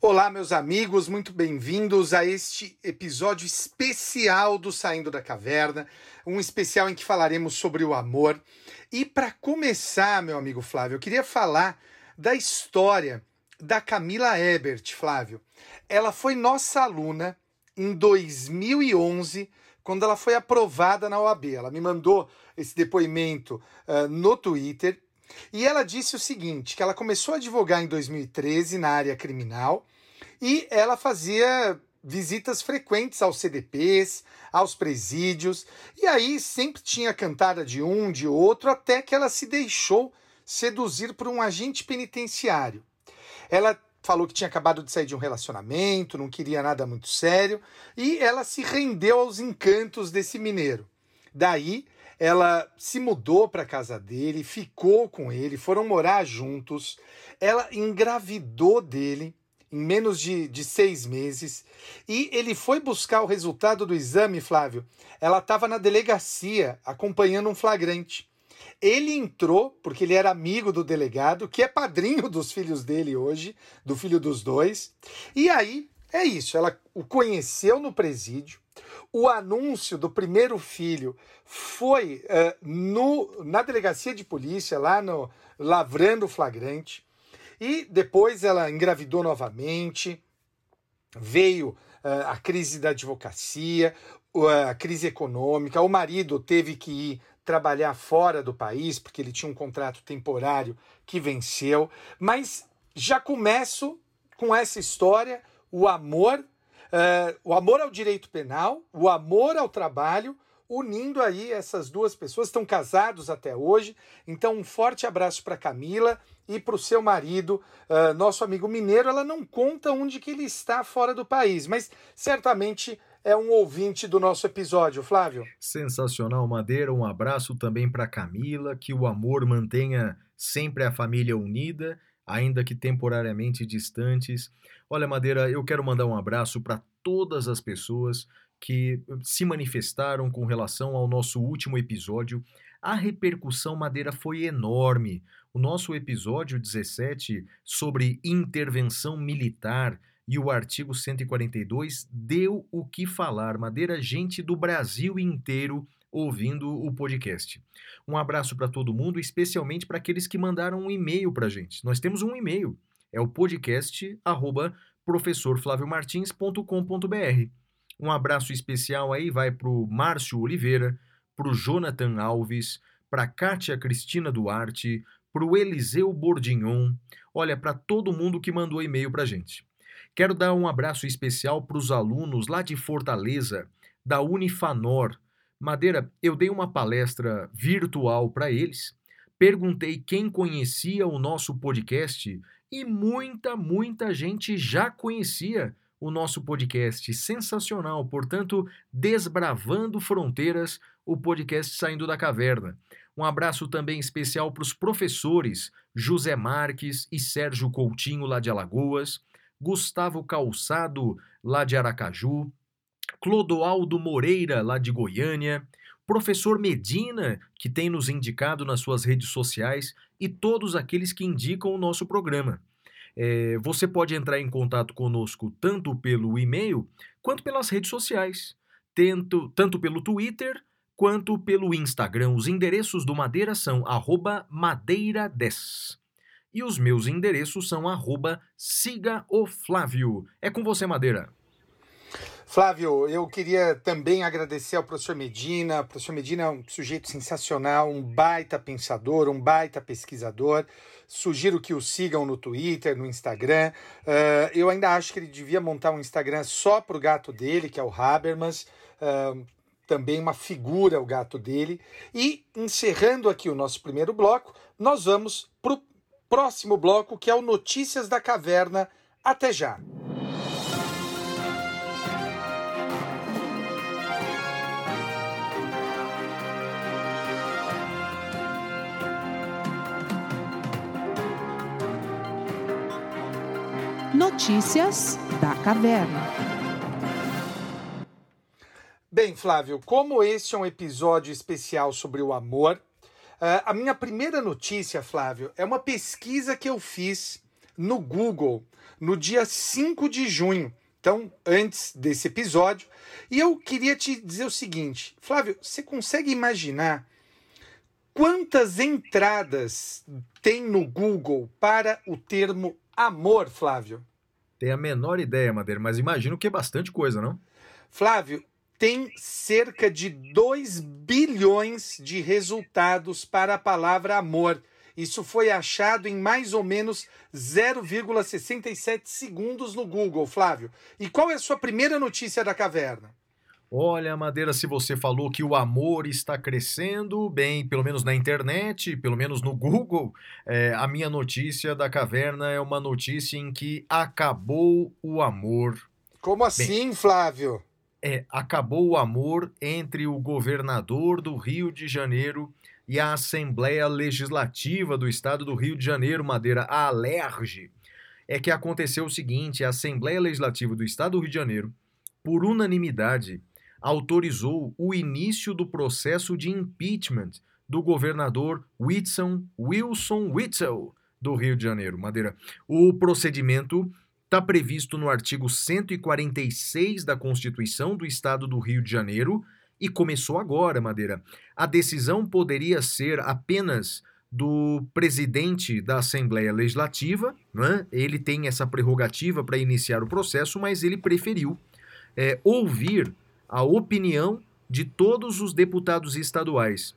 Olá, meus amigos, muito bem-vindos a este episódio especial do Saindo da Caverna, um especial em que falaremos sobre o amor. E para começar, meu amigo Flávio, eu queria falar da história da Camila Ebert, Flávio. Ela foi nossa aluna em 2011, quando ela foi aprovada na OAB. Ela me mandou esse depoimento uh, no Twitter e ela disse o seguinte: que ela começou a advogar em 2013 na área criminal e ela fazia visitas frequentes aos CDPs, aos presídios, e aí sempre tinha cantada de um, de outro, até que ela se deixou seduzir por um agente penitenciário. Ela falou que tinha acabado de sair de um relacionamento, não queria nada muito sério, e ela se rendeu aos encantos desse mineiro. Daí, ela se mudou para a casa dele, ficou com ele, foram morar juntos. Ela engravidou dele em menos de, de seis meses e ele foi buscar o resultado do exame, Flávio. Ela estava na delegacia acompanhando um flagrante. Ele entrou, porque ele era amigo do delegado, que é padrinho dos filhos dele hoje, do filho dos dois. E aí, é isso, ela o conheceu no presídio. O anúncio do primeiro filho foi uh, no, na delegacia de polícia, lá no Lavrando Flagrante. E depois ela engravidou novamente, veio uh, a crise da advocacia, a crise econômica, o marido teve que ir trabalhar fora do país, porque ele tinha um contrato temporário que venceu. Mas já começo com essa história, o amor, uh, o amor ao direito penal, o amor ao trabalho, unindo aí essas duas pessoas, estão casados até hoje. Então, um forte abraço para Camila e para o seu marido, uh, nosso amigo mineiro. Ela não conta onde que ele está fora do país, mas certamente é um ouvinte do nosso episódio, Flávio. Sensacional, Madeira. Um abraço também para Camila, que o amor mantenha sempre a família unida, ainda que temporariamente distantes. Olha, Madeira, eu quero mandar um abraço para todas as pessoas que se manifestaram com relação ao nosso último episódio. A repercussão Madeira foi enorme. O nosso episódio 17 sobre intervenção militar e o artigo 142 deu o que falar. Madeira, gente do Brasil inteiro ouvindo o podcast. Um abraço para todo mundo, especialmente para aqueles que mandaram um e-mail para gente. Nós temos um e-mail, é o podcast arroba professorflaviomartins.com.br. Um abraço especial aí vai para o Márcio Oliveira, para o Jonathan Alves, para Kátia Cristina Duarte, para o Eliseu Bordignon, olha, para todo mundo que mandou e-mail para gente. Quero dar um abraço especial para os alunos lá de Fortaleza, da Unifanor. Madeira, eu dei uma palestra virtual para eles, perguntei quem conhecia o nosso podcast e muita, muita gente já conhecia o nosso podcast sensacional, portanto, Desbravando Fronteiras, o podcast Saindo da Caverna. Um abraço também especial para os professores José Marques e Sérgio Coutinho, lá de Alagoas, Gustavo Calçado, lá de Aracaju, Clodoaldo Moreira, lá de Goiânia, professor Medina, que tem nos indicado nas suas redes sociais, e todos aqueles que indicam o nosso programa. É, você pode entrar em contato conosco tanto pelo e-mail quanto pelas redes sociais, tanto, tanto pelo Twitter quanto pelo Instagram. Os endereços do Madeira são madeira10. E os meus endereços são arroba. É com você, Madeira. Flávio, eu queria também agradecer ao professor Medina. O professor Medina é um sujeito sensacional, um baita pensador, um baita pesquisador. Sugiro que o sigam no Twitter, no Instagram. Uh, eu ainda acho que ele devia montar um Instagram só para o gato dele, que é o Habermas. Uh, também uma figura o gato dele. E encerrando aqui o nosso primeiro bloco, nós vamos para o próximo bloco, que é o Notícias da Caverna. Até já! Notícias da Caverna. Bem, Flávio, como este é um episódio especial sobre o amor, uh, a minha primeira notícia, Flávio, é uma pesquisa que eu fiz no Google no dia 5 de junho. Então, antes desse episódio, e eu queria te dizer o seguinte, Flávio, você consegue imaginar quantas entradas tem no Google para o termo amor, Flávio? Tem a menor ideia, Madeira, mas imagino que é bastante coisa, não? Flávio, tem cerca de 2 bilhões de resultados para a palavra amor. Isso foi achado em mais ou menos 0,67 segundos no Google, Flávio. E qual é a sua primeira notícia da caverna? Olha, Madeira, se você falou que o amor está crescendo, bem, pelo menos na internet, pelo menos no Google, é, a minha notícia da caverna é uma notícia em que acabou o amor. Como assim, bem, Flávio? É, acabou o amor entre o governador do Rio de Janeiro e a Assembleia Legislativa do Estado do Rio de Janeiro, Madeira, a Alerge. É que aconteceu o seguinte: a Assembleia Legislativa do Estado do Rio de Janeiro, por unanimidade, autorizou o início do processo de impeachment do governador Whitson Wilson Witzel do Rio de Janeiro, Madeira. O procedimento está previsto no artigo 146 da Constituição do Estado do Rio de Janeiro e começou agora, Madeira. A decisão poderia ser apenas do presidente da Assembleia Legislativa, né? ele tem essa prerrogativa para iniciar o processo, mas ele preferiu é, ouvir a opinião de todos os deputados estaduais.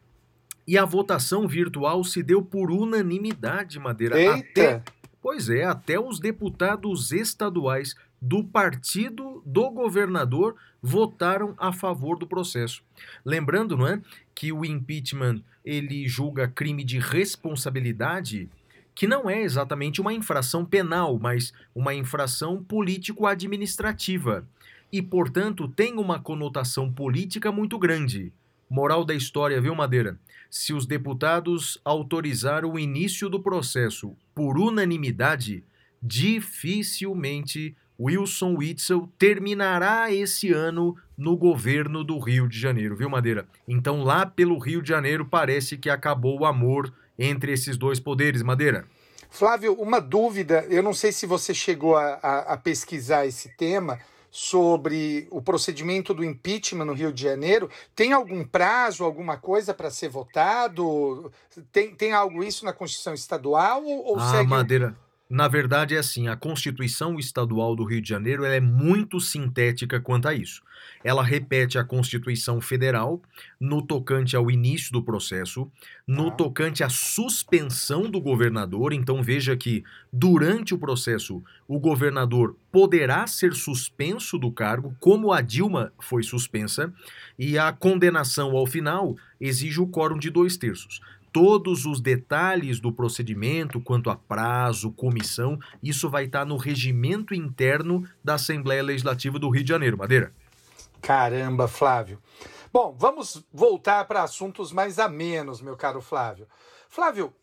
E a votação virtual se deu por unanimidade, Madeira. Eita! Até, pois é, até os deputados estaduais do partido do governador votaram a favor do processo. Lembrando, não é, que o impeachment ele julga crime de responsabilidade, que não é exatamente uma infração penal, mas uma infração político-administrativa e, portanto, tem uma conotação política muito grande. Moral da história, viu, Madeira? Se os deputados autorizaram o início do processo por unanimidade, dificilmente Wilson Witzel terminará esse ano no governo do Rio de Janeiro, viu, Madeira? Então, lá pelo Rio de Janeiro, parece que acabou o amor entre esses dois poderes, Madeira. Flávio, uma dúvida, eu não sei se você chegou a, a, a pesquisar esse tema, sobre o procedimento do impeachment no Rio de Janeiro. Tem algum prazo, alguma coisa para ser votado? Tem, tem algo isso na Constituição Estadual ou, ou ah, segue... Madeira. Na verdade, é assim: a Constituição Estadual do Rio de Janeiro é muito sintética quanto a isso. Ela repete a Constituição Federal no tocante ao início do processo, no ah. tocante à suspensão do governador. Então, veja que durante o processo, o governador poderá ser suspenso do cargo, como a Dilma foi suspensa, e a condenação ao final exige o quórum de dois terços todos os detalhes do procedimento, quanto a prazo, comissão, isso vai estar no regimento interno da Assembleia Legislativa do Rio de Janeiro. Madeira. Caramba, Flávio. Bom, vamos voltar para assuntos mais amenos, meu caro Flávio. Flávio,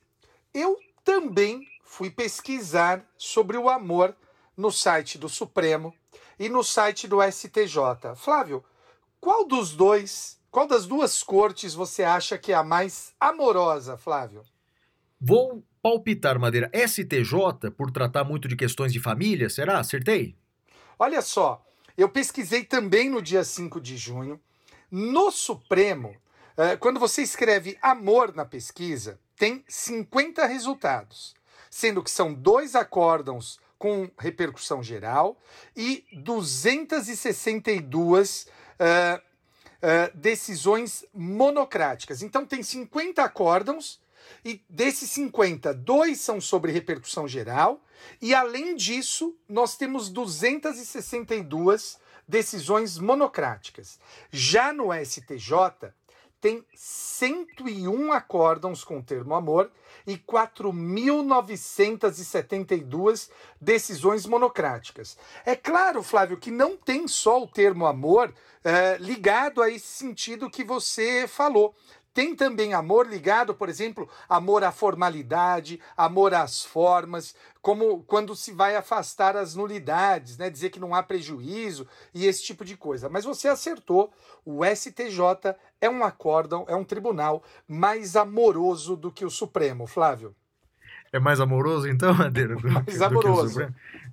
eu também fui pesquisar sobre o amor no site do Supremo e no site do STJ. Flávio, qual dos dois qual das duas cortes você acha que é a mais amorosa, Flávio? Vou palpitar, Madeira. STJ, por tratar muito de questões de família, será? Acertei? Olha só, eu pesquisei também no dia 5 de junho. No Supremo, eh, quando você escreve amor na pesquisa, tem 50 resultados, sendo que são dois acórdãos com repercussão geral e 262 uh, uh, decisões monocráticas. Então, tem 50 acórdãos, e desses 50, dois são sobre repercussão geral, e além disso, nós temos 262 decisões monocráticas. Já no STJ, tem 101 acórdãos com o termo amor e 4.972 decisões monocráticas. É claro, Flávio, que não tem só o termo amor é, ligado a esse sentido que você falou. tem também amor ligado, por exemplo, amor à formalidade, amor às formas, como quando se vai afastar as nulidades, né? dizer que não há prejuízo e esse tipo de coisa. Mas você acertou, o STJ é um acórdão, é um tribunal mais amoroso do que o Supremo, Flávio. É mais amoroso, então, Madeira? Do, mais do amoroso.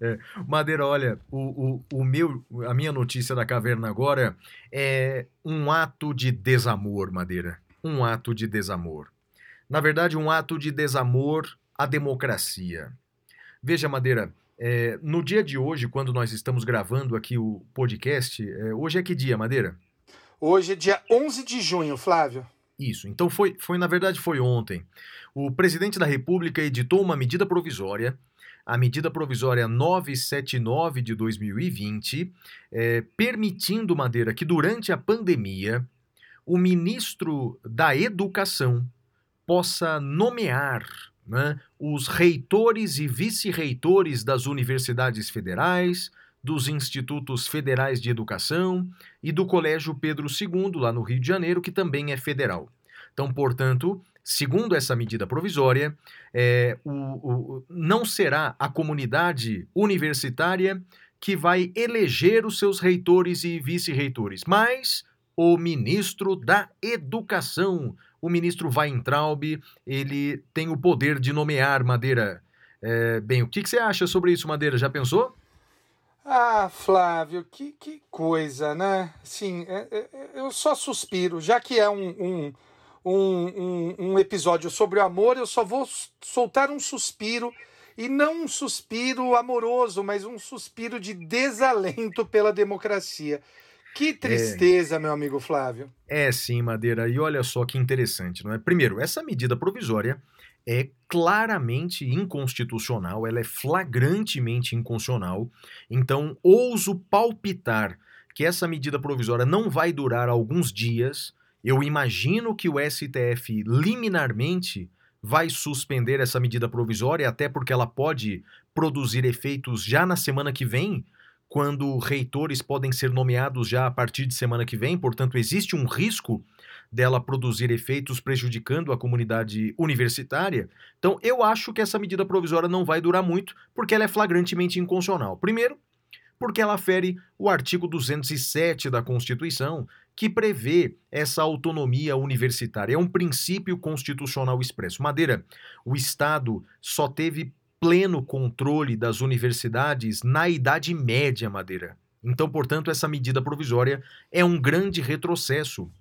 É. Madeira, olha, o, o, o meu, a minha notícia da caverna agora é um ato de desamor, Madeira. Um ato de desamor. Na verdade, um ato de desamor à democracia. Veja, Madeira, é, no dia de hoje, quando nós estamos gravando aqui o podcast, é, hoje é que dia, Madeira? Hoje é dia 11 de junho, Flávio. Isso. Então foi, foi na verdade foi ontem. O presidente da República editou uma medida provisória, a medida provisória 979 de 2020, é, permitindo Madeira que durante a pandemia o ministro da Educação possa nomear né, os reitores e vice-reitores das universidades federais, dos institutos federais de educação e do Colégio Pedro II, lá no Rio de Janeiro, que também é federal. Então, portanto, segundo essa medida provisória, é, o, o, não será a comunidade universitária que vai eleger os seus reitores e vice-reitores, mas o ministro da Educação, o ministro Weintraub, ele tem o poder de nomear Madeira. É, bem, o que, que você acha sobre isso, Madeira? Já pensou? Ah, Flávio, que, que coisa, né? Sim, é, é, eu só suspiro, já que é um, um, um, um, episódio sobre o amor, eu só vou soltar um suspiro, e não um suspiro amoroso, mas um suspiro de desalento pela democracia. Que tristeza, é, meu amigo Flávio. É sim, Madeira. E olha só que interessante, não é? Primeiro, essa medida provisória é claramente inconstitucional, ela é flagrantemente inconstitucional. Então, ouso palpitar que essa medida provisória não vai durar alguns dias. Eu imagino que o STF liminarmente vai suspender essa medida provisória, até porque ela pode produzir efeitos já na semana que vem, quando reitores podem ser nomeados já a partir de semana que vem, portanto, existe um risco dela produzir efeitos prejudicando a comunidade universitária. Então, eu acho que essa medida provisória não vai durar muito, porque ela é flagrantemente inconstitucional. Primeiro, porque ela fere o artigo 207 da Constituição, que prevê essa autonomia universitária. É um princípio constitucional expresso. Madeira, o Estado só teve pleno controle das universidades na Idade Média, Madeira. Então, portanto, essa medida provisória é um grande retrocesso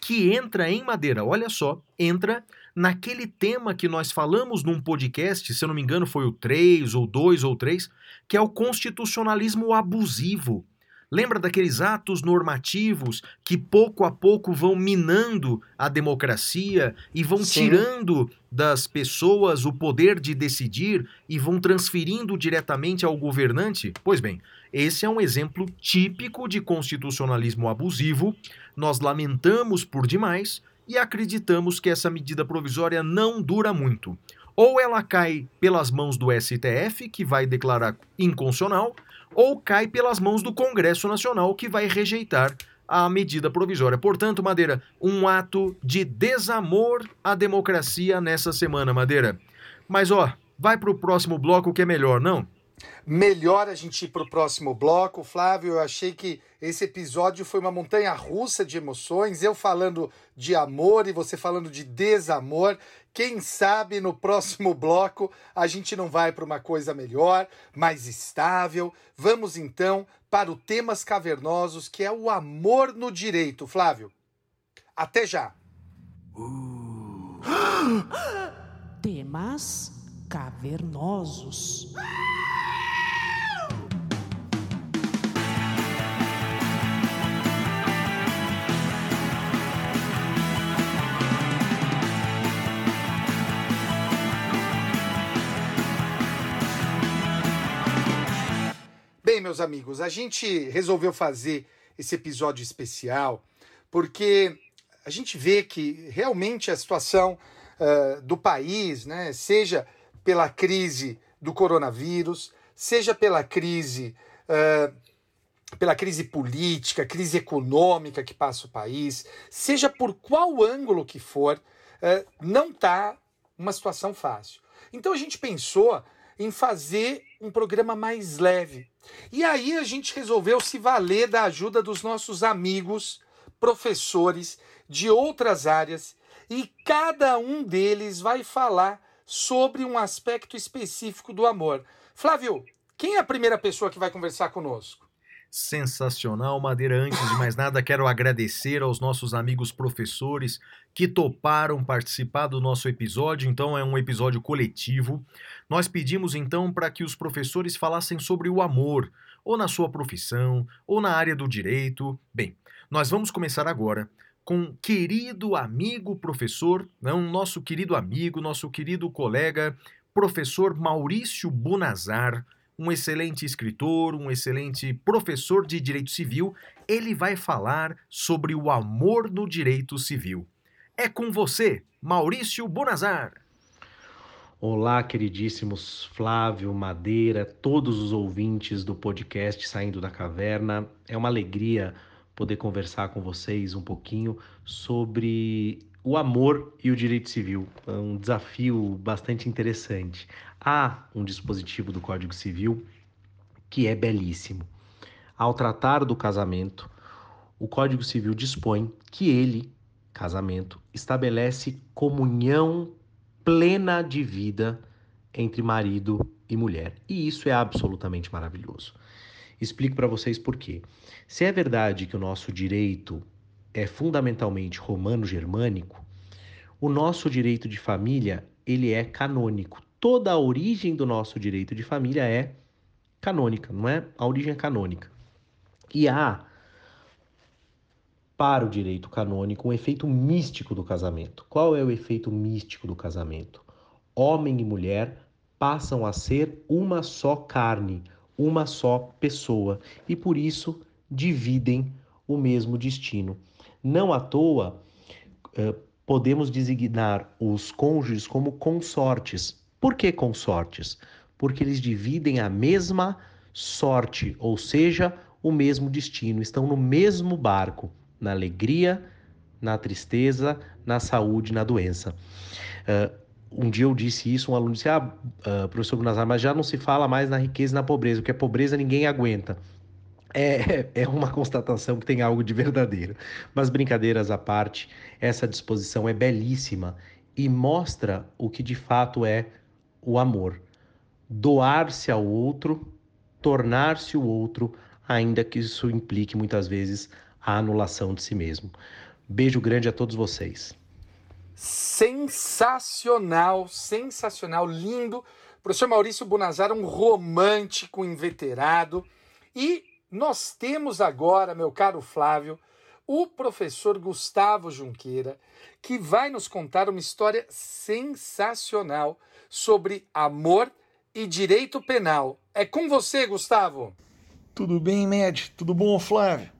que entra em Madeira, olha só, entra naquele tema que nós falamos num podcast, se eu não me engano foi o 3 ou 2 ou 3, que é o constitucionalismo abusivo. Lembra daqueles atos normativos que pouco a pouco vão minando a democracia e vão Sim. tirando das pessoas o poder de decidir e vão transferindo diretamente ao governante? Pois bem, esse é um exemplo típico de constitucionalismo abusivo nós lamentamos por demais e acreditamos que essa medida provisória não dura muito. Ou ela cai pelas mãos do STF, que vai declarar inconstitucional, ou cai pelas mãos do Congresso Nacional, que vai rejeitar a medida provisória. Portanto, Madeira, um ato de desamor à democracia nessa semana, Madeira. Mas ó, vai para o próximo bloco que é melhor, não? Melhor a gente ir para o próximo bloco. Flávio, eu achei que esse episódio foi uma montanha russa de emoções. Eu falando de amor e você falando de desamor. Quem sabe no próximo bloco a gente não vai para uma coisa melhor, mais estável. Vamos então para o Temas Cavernosos, que é o amor no direito. Flávio, até já. Uh. Temas cavernosos. Bem, meus amigos, a gente resolveu fazer esse episódio especial porque a gente vê que realmente a situação uh, do país, né, seja pela crise do coronavírus, seja pela crise uh, pela crise política, crise econômica que passa o país, seja por qual ângulo que for, uh, não está uma situação fácil. Então a gente pensou em fazer um programa mais leve. E aí a gente resolveu se valer da ajuda dos nossos amigos, professores de outras áreas, e cada um deles vai falar sobre um aspecto específico do amor. Flávio, quem é a primeira pessoa que vai conversar conosco? Sensacional, Madeira. Antes de mais nada, quero agradecer aos nossos amigos professores que toparam participar do nosso episódio. Então, é um episódio coletivo. Nós pedimos então para que os professores falassem sobre o amor, ou na sua profissão, ou na área do direito. Bem, nós vamos começar agora com querido amigo professor, não, nosso querido amigo, nosso querido colega, professor Maurício Bonazar um excelente escritor, um excelente professor de direito civil, ele vai falar sobre o amor no direito civil. É com você, Maurício Bonazar. Olá, queridíssimos Flávio, Madeira, todos os ouvintes do podcast Saindo da Caverna. É uma alegria poder conversar com vocês um pouquinho sobre o amor e o direito civil. É um desafio bastante interessante. Há um dispositivo do Código Civil que é belíssimo. Ao tratar do casamento, o Código Civil dispõe que ele, casamento, estabelece comunhão plena de vida entre marido e mulher. E isso é absolutamente maravilhoso. Explico para vocês por quê. Se é verdade que o nosso direito é fundamentalmente romano-germânico, o nosso direito de família ele é canônico. Toda a origem do nosso direito de família é canônica, não é? A origem é canônica. E há para o direito canônico um efeito místico do casamento. Qual é o efeito místico do casamento? Homem e mulher passam a ser uma só carne, uma só pessoa e por isso dividem o mesmo destino. Não à toa, eh, podemos designar os cônjuges como consortes. Por que consortes? Porque eles dividem a mesma sorte, ou seja, o mesmo destino, estão no mesmo barco, na alegria, na tristeza, na saúde, na doença. Uh, um dia eu disse isso, um aluno disse: Ah, uh, professor Gunazar, mas já não se fala mais na riqueza e na pobreza, porque a pobreza ninguém aguenta é, é uma constatação que tem algo de verdadeiro. Mas brincadeiras à parte, essa disposição é belíssima e mostra o que de fato é o amor. Doar-se ao outro, tornar-se o outro, ainda que isso implique muitas vezes a anulação de si mesmo. Beijo grande a todos vocês. Sensacional, sensacional, lindo. professor Maurício Bonazar, um romântico inveterado. E nós temos agora, meu caro Flávio, o professor Gustavo Junqueira, que vai nos contar uma história sensacional sobre amor e direito penal. É com você, Gustavo. Tudo bem, Med? Tudo bom, Flávio?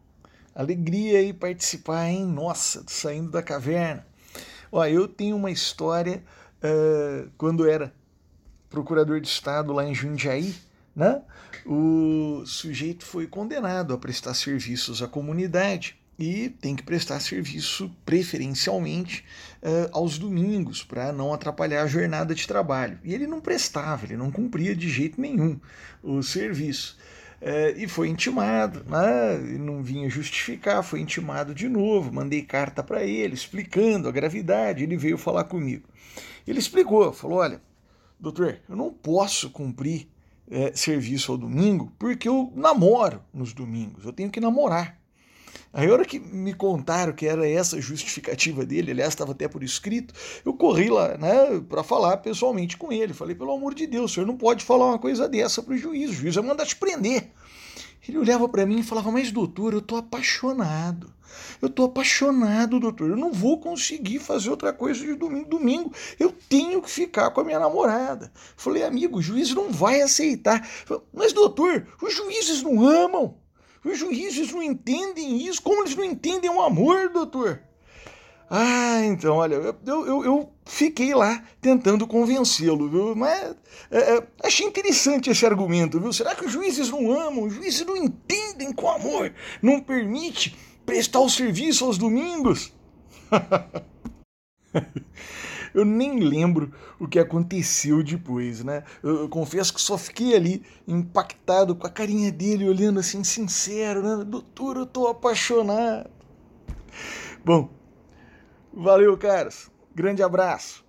Alegria aí participar, hein? Nossa, saindo da caverna. Ó, eu tenho uma história uh, quando era procurador de Estado lá em Jundiaí, né? o sujeito foi condenado a prestar serviços à comunidade e tem que prestar serviço preferencialmente uh, aos domingos para não atrapalhar a jornada de trabalho. E ele não prestava, ele não cumpria de jeito nenhum o serviço. Uh, e foi intimado, né? não vinha justificar, foi intimado de novo. Mandei carta para ele explicando a gravidade. Ele veio falar comigo. Ele explicou, falou: Olha, doutor, eu não posso cumprir é, serviço ao domingo porque eu namoro nos domingos, eu tenho que namorar. Aí, a hora que me contaram que era essa justificativa dele, aliás, estava até por escrito, eu corri lá né, para falar pessoalmente com ele. Falei, pelo amor de Deus, o senhor não pode falar uma coisa dessa para o juiz, o juiz vai mandar te prender. Ele olhava para mim e falava, mas doutor, eu tô apaixonado. Eu tô apaixonado, doutor. Eu não vou conseguir fazer outra coisa de domingo. Domingo eu tenho que ficar com a minha namorada. Falei, amigo, o juiz não vai aceitar. Falei, mas, doutor, os juízes não amam. Os juízes não entendem isso. Como eles não entendem o amor, doutor? Ah, então, olha, eu, eu, eu fiquei lá tentando convencê-lo, viu? Mas é, é, achei interessante esse argumento, viu? Será que os juízes não amam? Os juízes não entendem o amor não permite prestar o serviço aos domingos? eu nem lembro o que aconteceu depois, né? Eu, eu, confesso que só fiquei ali impactado com a carinha dele olhando assim, sincero, né? Doutor, eu tô apaixonado. Bom, valeu, caras. Grande abraço.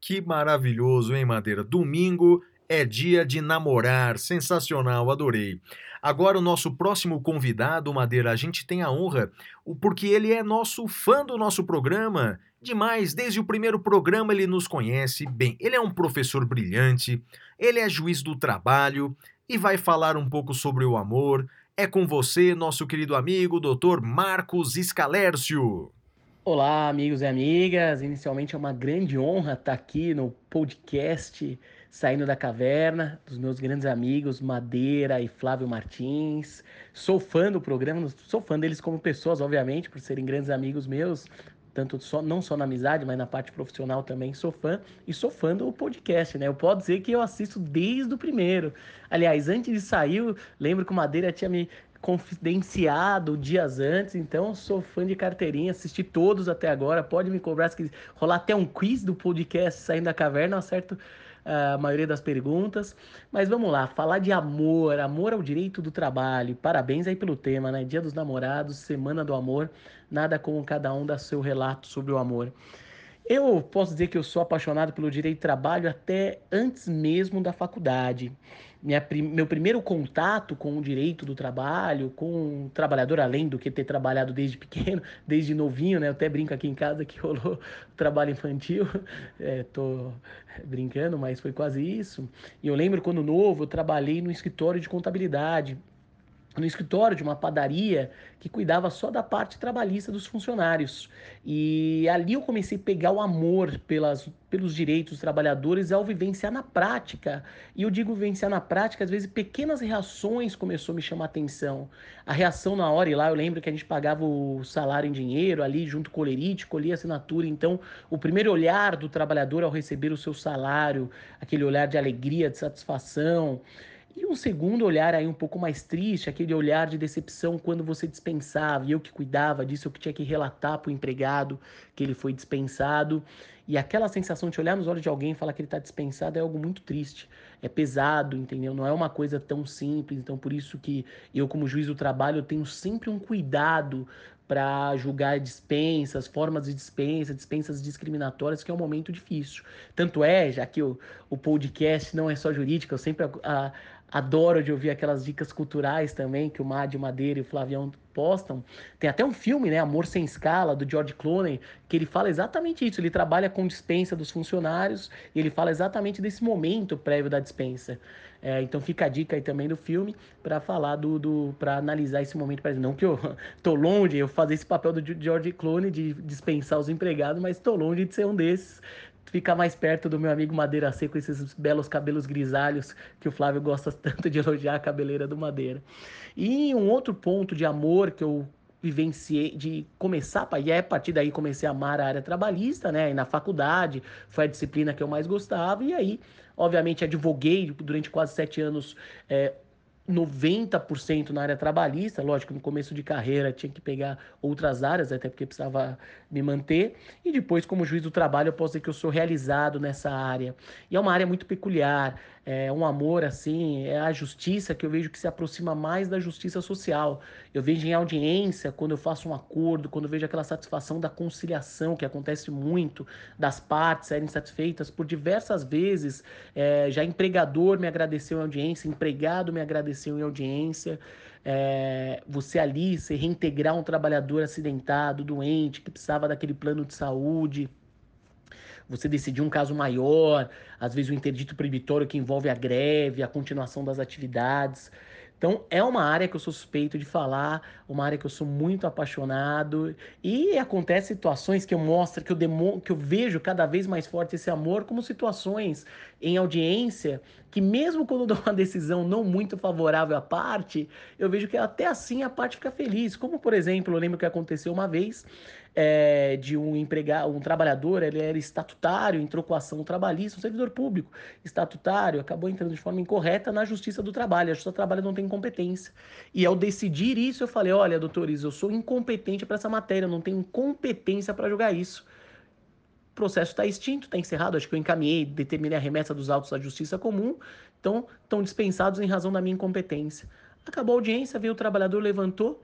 Que maravilhoso, hein, Madeira? Domingo é dia de namorar. Sensacional, adorei. Agora, o nosso próximo convidado, Madeira, a gente tem a honra, porque ele é nosso fã do nosso programa. Demais, desde o primeiro programa ele nos conhece bem. Ele é um professor brilhante, ele é juiz do trabalho e vai falar um pouco sobre o amor. É com você, nosso querido amigo, Dr. Marcos Escalércio. Olá, amigos e amigas. Inicialmente é uma grande honra estar aqui no podcast Saindo da Caverna, dos meus grandes amigos Madeira e Flávio Martins. Sou fã do programa, sou fã deles como pessoas, obviamente, por serem grandes amigos meus tanto só, não só na amizade, mas na parte profissional também sou fã e sou fã do podcast, né? Eu posso dizer que eu assisto desde o primeiro. Aliás, antes de sair, eu lembro que o Madeira tinha me confidenciado dias antes, então sou fã de carteirinha, assisti todos até agora. Pode me cobrar se rolar até um quiz do podcast saindo da caverna, acerto a maioria das perguntas. Mas vamos lá, falar de amor, amor ao direito do trabalho. Parabéns aí pelo tema, né? Dia dos Namorados, Semana do Amor. Nada como cada um dar seu relato sobre o amor. Eu posso dizer que eu sou apaixonado pelo direito de trabalho até antes mesmo da faculdade. Minha, meu primeiro contato com o direito do trabalho, com o trabalhador, além do que ter trabalhado desde pequeno, desde novinho, né? Eu até brinco aqui em casa que rolou trabalho infantil. É, tô brincando, mas foi quase isso. E eu lembro quando novo, eu trabalhei no escritório de contabilidade no escritório de uma padaria que cuidava só da parte trabalhista dos funcionários. E ali eu comecei a pegar o amor pelas, pelos direitos dos trabalhadores ao vivenciar na prática. E eu digo vivenciar na prática, às vezes pequenas reações começou a me chamar a atenção. A reação na hora, e lá eu lembro que a gente pagava o salário em dinheiro ali junto com o lerite, colhia assinatura. Então, o primeiro olhar do trabalhador ao receber o seu salário, aquele olhar de alegria, de satisfação. E um segundo olhar aí um pouco mais triste, aquele olhar de decepção quando você dispensava, e eu que cuidava disso, eu que tinha que relatar para o empregado que ele foi dispensado. E aquela sensação de olhar nos olhos de alguém e falar que ele está dispensado é algo muito triste. É pesado, entendeu? Não é uma coisa tão simples. Então, por isso que eu, como juiz do trabalho, eu tenho sempre um cuidado para julgar dispensas, formas de dispensa, dispensas discriminatórias, que é um momento difícil. Tanto é, já que o, o podcast não é só jurídico, eu sempre a, a, adoro de ouvir aquelas dicas culturais também que o Mad Madeira e o Flavião postam. Tem até um filme, né, Amor Sem Escala, do George Clooney, que ele fala exatamente isso. Ele trabalha com dispensa dos funcionários e ele fala exatamente desse momento prévio da dispensa. É, então fica a dica aí também do filme para falar do, do para analisar esse momento não que eu tô longe eu fazer esse papel do George Clooney de dispensar os empregados, mas tô longe de ser um desses ficar mais perto do meu amigo Madeira com esses belos cabelos grisalhos que o Flávio gosta tanto de elogiar a cabeleira do Madeira. E um outro ponto de amor que eu vivenciei de começar, e é a partir daí comecei a amar a área trabalhista, né? E na faculdade foi a disciplina que eu mais gostava, e aí, obviamente, advoguei durante quase sete anos é, 90% na área trabalhista, lógico, no começo de carreira tinha que pegar outras áreas, até porque precisava me manter, e depois, como juiz do trabalho, eu posso dizer que eu sou realizado nessa área. E é uma área muito peculiar, é um amor assim, é a justiça que eu vejo que se aproxima mais da justiça social. Eu vejo em audiência, quando eu faço um acordo, quando eu vejo aquela satisfação da conciliação, que acontece muito, das partes serem satisfeitas por diversas vezes, é, já empregador me agradeceu em audiência, empregado me agradeceu em audiência. É, você ali, se reintegrar um trabalhador acidentado, doente, que precisava daquele plano de saúde você decidir um caso maior, às vezes o interdito proibitório que envolve a greve, a continuação das atividades. Então, é uma área que eu sou suspeito de falar, uma área que eu sou muito apaixonado. E acontece situações que eu mostro, que eu, demo, que eu vejo cada vez mais forte esse amor, como situações em audiência que mesmo quando dou uma decisão não muito favorável à parte, eu vejo que até assim a parte fica feliz. Como, por exemplo, eu lembro que aconteceu uma vez é, de um empregado, um trabalhador, ele era estatutário, entrou com ação trabalhista, um servidor público estatutário, acabou entrando de forma incorreta na Justiça do Trabalho. A Justiça do Trabalho não tem competência. E ao decidir isso, eu falei: olha, doutores, eu sou incompetente para essa matéria, eu não tenho competência para julgar isso processo está extinto, está encerrado. Acho que eu encaminhei, determinei a remessa dos autos à Justiça Comum, então estão dispensados em razão da minha incompetência. Acabou a audiência, veio o trabalhador, levantou.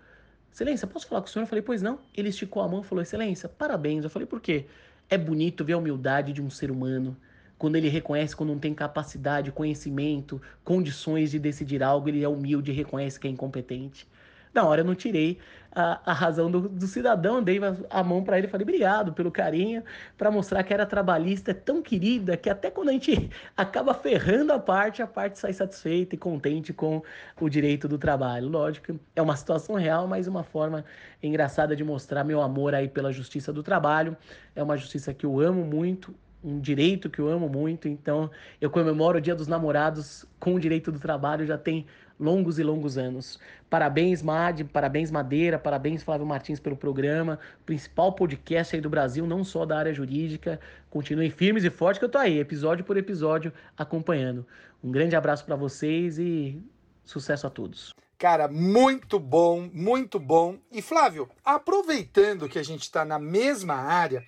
Excelência, posso falar com o senhor? Eu falei, pois não. Ele esticou a mão e falou, Excelência, parabéns. Eu falei, por quê? É bonito ver a humildade de um ser humano. Quando ele reconhece quando não tem capacidade, conhecimento, condições de decidir algo, ele é humilde e reconhece que é incompetente. Na hora eu não tirei a, a razão do, do, cidadão, dei a mão para ele falei obrigado pelo carinho, para mostrar que era trabalhista é tão querida que até quando a gente acaba ferrando a parte, a parte sai satisfeita e contente com o direito do trabalho. Lógico, é uma situação real, mas uma forma engraçada de mostrar meu amor aí pela justiça do trabalho. É uma justiça que eu amo muito, um direito que eu amo muito, então eu comemoro o Dia dos Namorados com o direito do trabalho já tem longos e longos anos. Parabéns, Mad, parabéns, Madeira, parabéns, Flávio Martins, pelo programa, principal podcast aí do Brasil, não só da área jurídica. Continuem firmes e fortes que eu tô aí, episódio por episódio, acompanhando. Um grande abraço para vocês e sucesso a todos. Cara, muito bom, muito bom. E Flávio, aproveitando que a gente está na mesma área,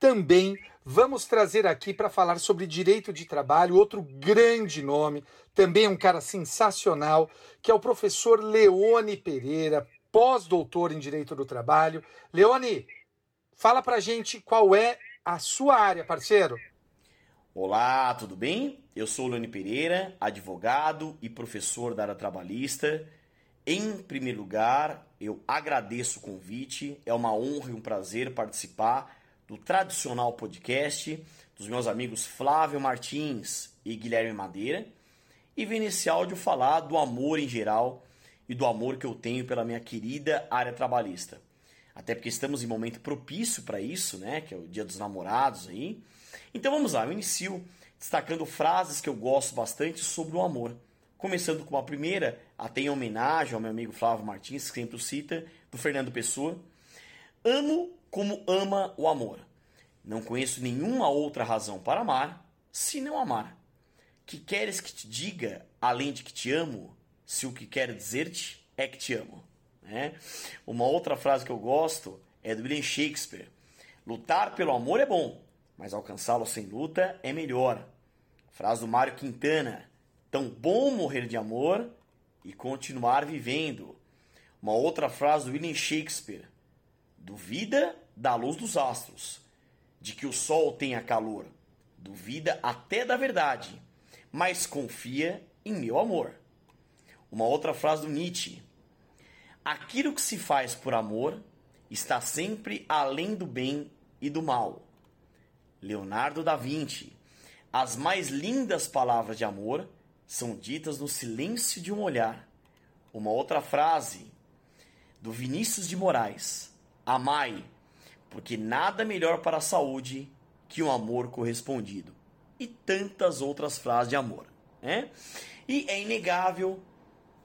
também vamos trazer aqui para falar sobre direito de trabalho outro grande nome, também um cara sensacional, que é o professor Leone Pereira, pós-doutor em direito do trabalho. Leone, fala para gente qual é a sua área, parceiro. Olá, tudo bem? Eu sou Leone Pereira, advogado e professor da área trabalhista. Em primeiro lugar, eu agradeço o convite, é uma honra e um prazer participar do tradicional podcast dos meus amigos Flávio Martins e Guilherme Madeira e vem nesse áudio falar do amor em geral e do amor que eu tenho pela minha querida área trabalhista. Até porque estamos em momento propício para isso, né? Que é o Dia dos Namorados aí. Então vamos lá, eu inicio destacando frases que eu gosto bastante sobre o amor. Começando com a primeira, até em homenagem ao meu amigo Flávio Martins, que sempre cita, do Fernando Pessoa. Amo como ama o amor. Não conheço nenhuma outra razão para amar, se não amar. Que queres que te diga, além de que te amo, se o que quero dizer-te é que te amo? Né? Uma outra frase que eu gosto é do William Shakespeare. Lutar pelo amor é bom, mas alcançá-lo sem luta é melhor. Frase do Mário Quintana. Tão bom morrer de amor e continuar vivendo. Uma outra frase do William Shakespeare. Duvida da luz dos astros, de que o sol tenha calor, duvida até da verdade, mas confia em meu amor. Uma outra frase do Nietzsche: Aquilo que se faz por amor está sempre além do bem e do mal. Leonardo da Vinci: As mais lindas palavras de amor são ditas no silêncio de um olhar. Uma outra frase do Vinícius de Moraes: Amai porque nada melhor para a saúde que um amor correspondido. E tantas outras frases de amor. Né? E é inegável,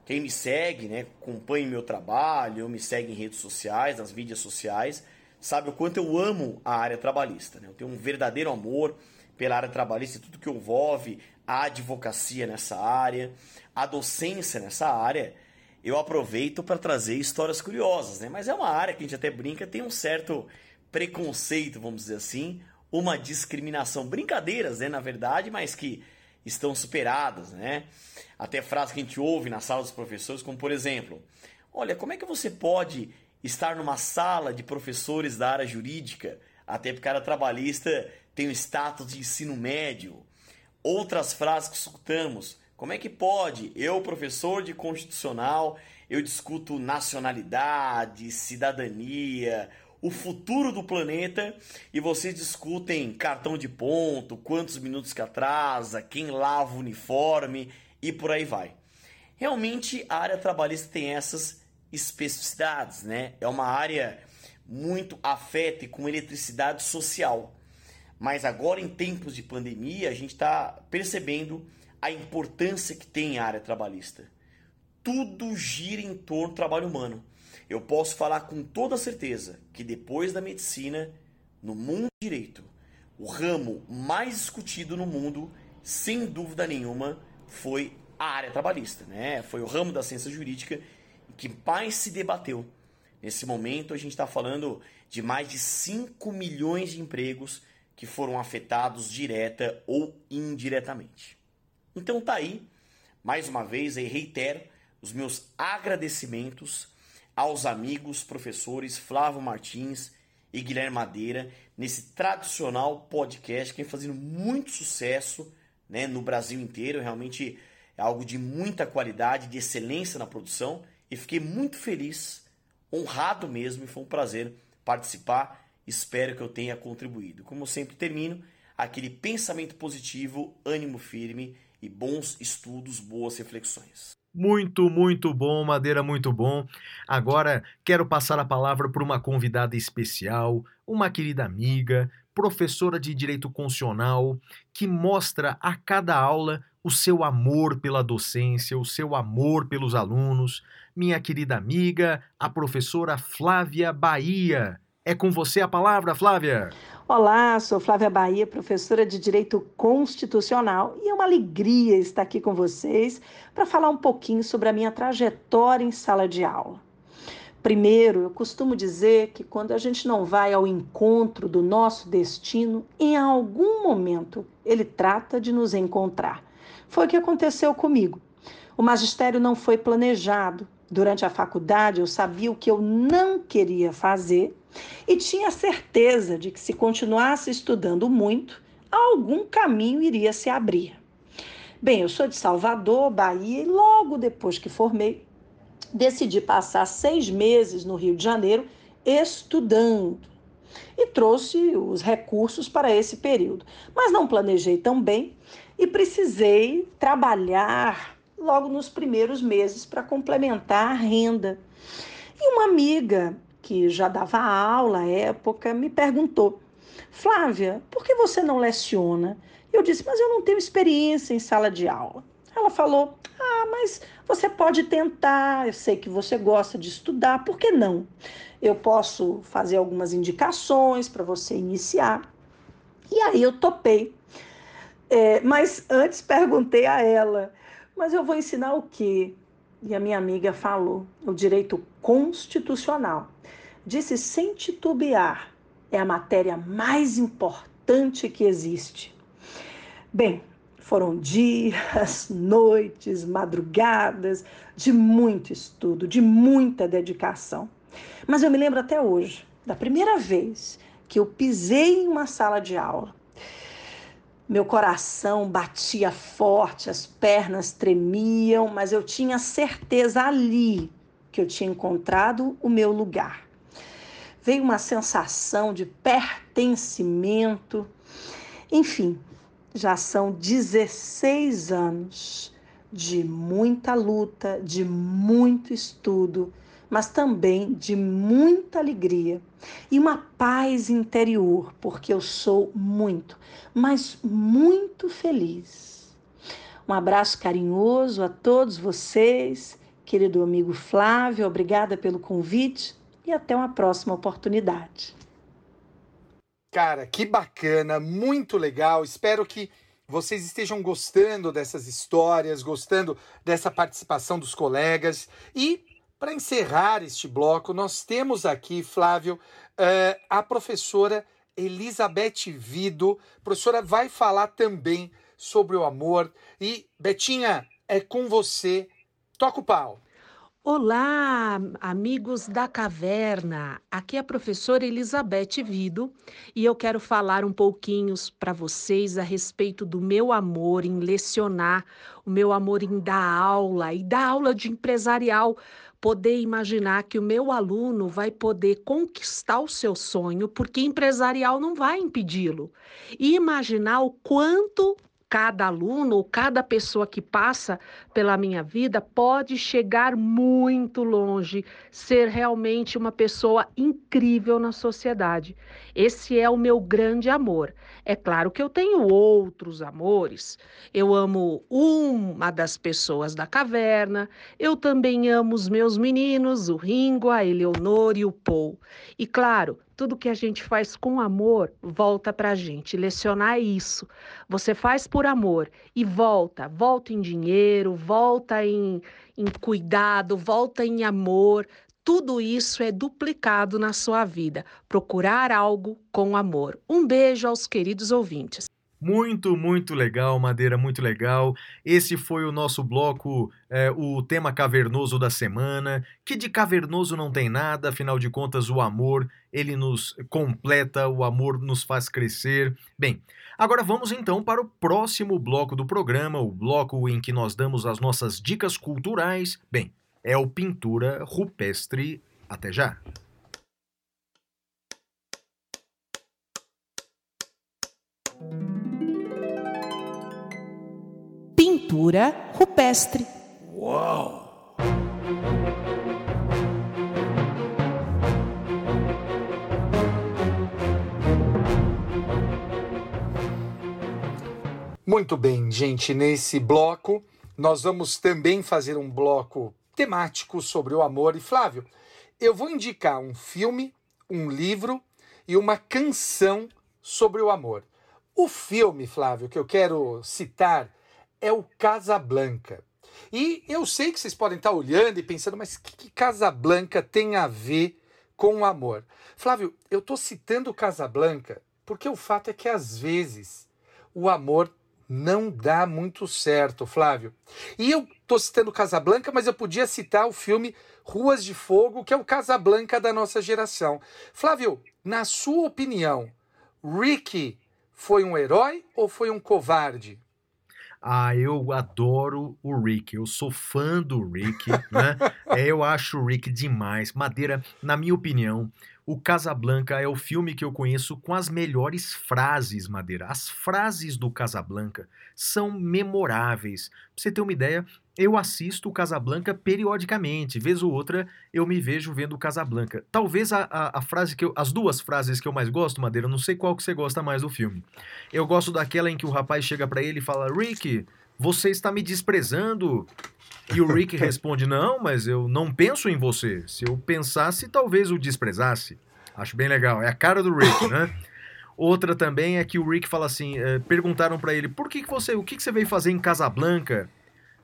quem me segue, né, acompanha meu trabalho, me segue em redes sociais, nas mídias sociais, sabe o quanto eu amo a área trabalhista. Né? Eu tenho um verdadeiro amor pela área trabalhista e tudo que envolve a advocacia nessa área, a docência nessa área. Eu aproveito para trazer histórias curiosas, né? Mas é uma área que a gente até brinca, tem um certo preconceito, vamos dizer assim, uma discriminação. Brincadeiras, né, na verdade, mas que estão superadas, né? Até frases que a gente ouve na sala dos professores, como por exemplo: Olha, como é que você pode estar numa sala de professores da área jurídica, até porque a área trabalhista tem o status de ensino médio? Outras frases que escutamos: Como é que pode? Eu, professor de constitucional, eu discuto nacionalidade, cidadania, o futuro do planeta e vocês discutem cartão de ponto, quantos minutos que atrasa, quem lava o uniforme e por aí vai. Realmente a área trabalhista tem essas especificidades, né? É uma área muito afeta com eletricidade social. Mas agora, em tempos de pandemia, a gente está percebendo a importância que tem a área trabalhista. Tudo gira em torno do trabalho humano. Eu posso falar com toda certeza que depois da medicina, no mundo do direito, o ramo mais discutido no mundo, sem dúvida nenhuma, foi a área trabalhista. Né? Foi o ramo da ciência jurídica que mais se debateu. Nesse momento, a gente está falando de mais de 5 milhões de empregos que foram afetados direta ou indiretamente. Então tá aí, mais uma vez, aí reitero os meus agradecimentos aos amigos professores Flávio Martins e Guilherme Madeira nesse tradicional podcast que vem fazendo muito sucesso né, no Brasil inteiro. Realmente é algo de muita qualidade, de excelência na produção e fiquei muito feliz, honrado mesmo e foi um prazer participar Espero que eu tenha contribuído. Como sempre termino, aquele pensamento positivo, ânimo firme e bons estudos, boas reflexões. Muito, muito bom, Madeira, muito bom. Agora quero passar a palavra para uma convidada especial, uma querida amiga, professora de Direito Constitucional, que mostra a cada aula o seu amor pela docência, o seu amor pelos alunos. Minha querida amiga, a professora Flávia Bahia. É com você a palavra, Flávia. Olá, sou Flávia Bahia, professora de Direito Constitucional, e é uma alegria estar aqui com vocês para falar um pouquinho sobre a minha trajetória em sala de aula. Primeiro, eu costumo dizer que quando a gente não vai ao encontro do nosso destino, em algum momento ele trata de nos encontrar. Foi o que aconteceu comigo. O magistério não foi planejado. Durante a faculdade, eu sabia o que eu não queria fazer e tinha certeza de que se continuasse estudando muito, algum caminho iria se abrir. Bem, eu sou de Salvador, Bahia, e logo depois que formei, decidi passar seis meses no Rio de Janeiro estudando e trouxe os recursos para esse período. Mas não planejei tão bem e precisei trabalhar logo nos primeiros meses para complementar a renda. E uma amiga que já dava aula à época, me perguntou: Flávia, por que você não leciona? Eu disse: Mas eu não tenho experiência em sala de aula. Ela falou: Ah, mas você pode tentar. Eu sei que você gosta de estudar, por que não? Eu posso fazer algumas indicações para você iniciar. E aí eu topei. É, mas antes perguntei a ela: Mas eu vou ensinar o quê? E a minha amiga falou: o direito constitucional. Disse sem titubear: é a matéria mais importante que existe. Bem, foram dias, noites, madrugadas de muito estudo, de muita dedicação. Mas eu me lembro até hoje da primeira vez que eu pisei em uma sala de aula meu coração batia forte, as pernas tremiam, mas eu tinha certeza ali que eu tinha encontrado o meu lugar. Veio uma sensação de pertencimento. Enfim, já são 16 anos de muita luta, de muito estudo mas também de muita alegria e uma paz interior, porque eu sou muito, mas muito feliz. Um abraço carinhoso a todos vocês, querido amigo Flávio, obrigada pelo convite e até uma próxima oportunidade. Cara, que bacana, muito legal. Espero que vocês estejam gostando dessas histórias, gostando dessa participação dos colegas e para encerrar este bloco, nós temos aqui, Flávio, uh, a professora Elizabeth Vido. A professora vai falar também sobre o amor. E, Betinha, é com você. Toca o pau. Olá, amigos da caverna. Aqui é a professora Elizabeth Vido e eu quero falar um pouquinho para vocês a respeito do meu amor em lecionar, o meu amor em dar aula e dar aula de empresarial poder imaginar que o meu aluno vai poder conquistar o seu sonho, porque empresarial não vai impedi-lo. E imaginar o quanto cada aluno ou cada pessoa que passa pela minha vida pode chegar muito longe, ser realmente uma pessoa incrível na sociedade. Esse é o meu grande amor. É claro que eu tenho outros amores. Eu amo uma das pessoas da caverna, eu também amo os meus meninos, o Ringo, a Eleonor e o Paul. E claro, tudo que a gente faz com amor volta para a gente. Lecionar é isso. Você faz por amor e volta. Volta em dinheiro, volta em, em cuidado, volta em amor. Tudo isso é duplicado na sua vida. Procurar algo com amor. Um beijo aos queridos ouvintes. Muito, muito legal, Madeira, muito legal. Esse foi o nosso bloco, é, o tema cavernoso da semana, que de cavernoso não tem nada, afinal de contas, o amor, ele nos completa, o amor nos faz crescer. Bem, agora vamos então para o próximo bloco do programa, o bloco em que nós damos as nossas dicas culturais. Bem, é o Pintura Rupestre. Até já! Pintura rupestre. Uau! Muito bem, gente. Nesse bloco, nós vamos também fazer um bloco temático sobre o amor. E Flávio, eu vou indicar um filme, um livro e uma canção sobre o amor. O filme, Flávio, que eu quero citar é o Casablanca. E eu sei que vocês podem estar olhando e pensando, mas que, que Casablanca tem a ver com o amor? Flávio, eu estou citando Casablanca porque o fato é que às vezes o amor não dá muito certo, Flávio. E eu estou citando Casablanca, mas eu podia citar o filme Ruas de Fogo, que é o Casablanca da nossa geração. Flávio, na sua opinião, Ricky foi um herói ou foi um covarde? Ah, eu adoro o Rick, eu sou fã do Rick, né? É, eu acho o Rick demais. Madeira, na minha opinião, o Casablanca é o filme que eu conheço com as melhores frases, Madeira. As frases do Casablanca são memoráveis. Pra você ter uma ideia, eu assisto o Casablanca periodicamente. Vez ou outra, eu me vejo vendo o Casablanca. Talvez a, a, a, frase que eu, as duas frases que eu mais gosto, Madeira, não sei qual que você gosta mais do filme. Eu gosto daquela em que o rapaz chega para ele e fala: Rick, você está me desprezando. E o Rick responde: Não, mas eu não penso em você. Se eu pensasse, talvez o desprezasse. Acho bem legal. É a cara do Rick, né? Outra também é que o Rick fala assim: eh, perguntaram para ele, por que, que você, o que, que você veio fazer em Casablanca?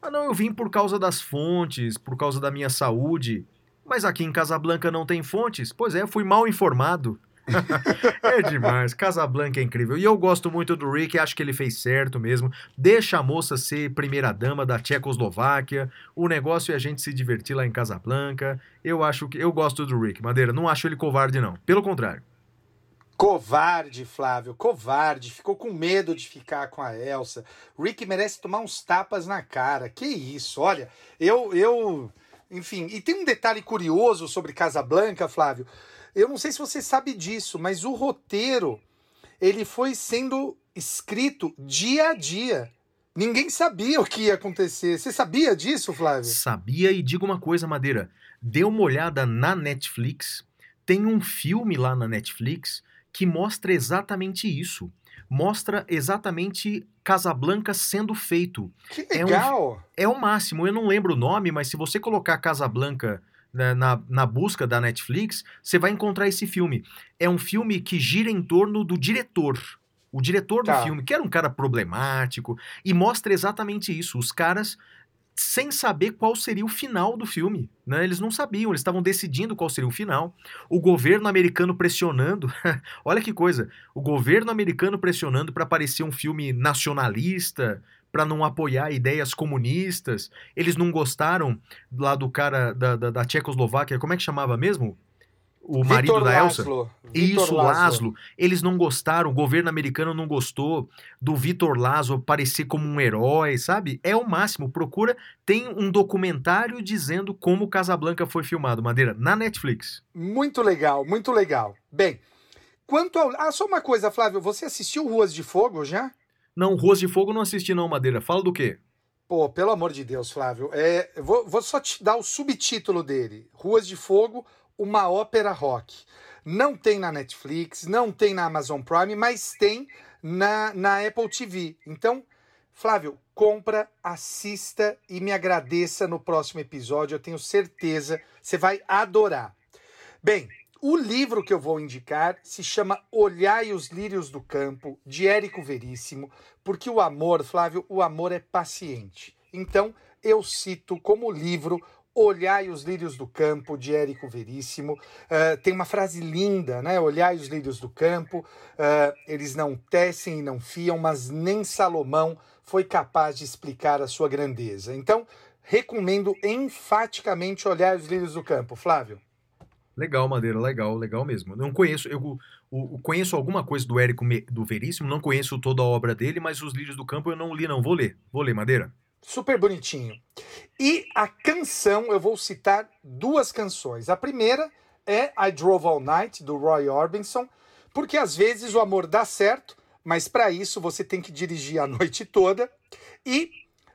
Ah, não, eu vim por causa das fontes, por causa da minha saúde. Mas aqui em Casablanca não tem fontes? Pois é, fui mal informado. é demais. Casablanca é incrível. E eu gosto muito do Rick, acho que ele fez certo mesmo. Deixa a moça ser primeira-dama da Tchecoslováquia. O negócio é a gente se divertir lá em Casablanca. Eu acho que. Eu gosto do Rick. Madeira, não acho ele covarde, não. Pelo contrário. Covarde, Flávio, covarde. Ficou com medo de ficar com a Elsa. Rick merece tomar uns tapas na cara. Que isso, olha, eu. eu enfim, e tem um detalhe curioso sobre Casablanca, Flávio. Eu não sei se você sabe disso, mas o roteiro ele foi sendo escrito dia a dia. Ninguém sabia o que ia acontecer. Você sabia disso, Flávio? Sabia e digo uma coisa, Madeira. Dê uma olhada na Netflix. Tem um filme lá na Netflix que mostra exatamente isso. Mostra exatamente Casablanca sendo feito. Que legal! É, um, é o máximo. Eu não lembro o nome, mas se você colocar Casablanca né, na, na busca da Netflix, você vai encontrar esse filme. É um filme que gira em torno do diretor. O diretor tá. do filme, que era um cara problemático, e mostra exatamente isso. Os caras sem saber qual seria o final do filme. Né? Eles não sabiam, eles estavam decidindo qual seria o final. O governo americano pressionando. olha que coisa! O governo americano pressionando para parecer um filme nacionalista, para não apoiar ideias comunistas. Eles não gostaram lá do cara da, da, da Tchecoslováquia, como é que chamava mesmo? O marido da Elsa? Laszlo. Isso, Laszlo. Laszlo. Eles não gostaram, o governo americano não gostou do Vitor Laszlo parecer como um herói, sabe? É o máximo. Procura, tem um documentário dizendo como Casablanca foi filmado, Madeira, na Netflix. Muito legal, muito legal. Bem, quanto ao. Ah, só uma coisa, Flávio, você assistiu Ruas de Fogo já? Não, Ruas de Fogo não assisti não, Madeira. Fala do quê? Pô, pelo amor de Deus, Flávio. É, vou, vou só te dar o subtítulo dele: Ruas de Fogo, uma ópera rock. Não tem na Netflix, não tem na Amazon Prime, mas tem na, na Apple TV. Então, Flávio, compra, assista e me agradeça no próximo episódio. Eu tenho certeza, você vai adorar. Bem, o livro que eu vou indicar se chama Olhai os Lírios do Campo, de Érico Veríssimo, porque o amor, Flávio, o amor é paciente. Então, eu cito como livro Olhai os lírios do campo, de Érico Veríssimo. Uh, tem uma frase linda, né? Olhai os lírios do campo, uh, eles não tecem e não fiam, mas nem Salomão foi capaz de explicar a sua grandeza. Então, recomendo enfaticamente olhar os lírios do campo. Flávio. Legal, Madeira, legal, legal mesmo. Não conheço, eu, eu, conheço alguma coisa do Érico do Veríssimo, não conheço toda a obra dele, mas os Lírios do Campo eu não li, não. Vou ler, vou ler, Madeira. Super bonitinho. E a canção, eu vou citar duas canções. A primeira é I Drove All Night, do Roy Orbison, porque às vezes o amor dá certo, mas para isso você tem que dirigir a noite toda. E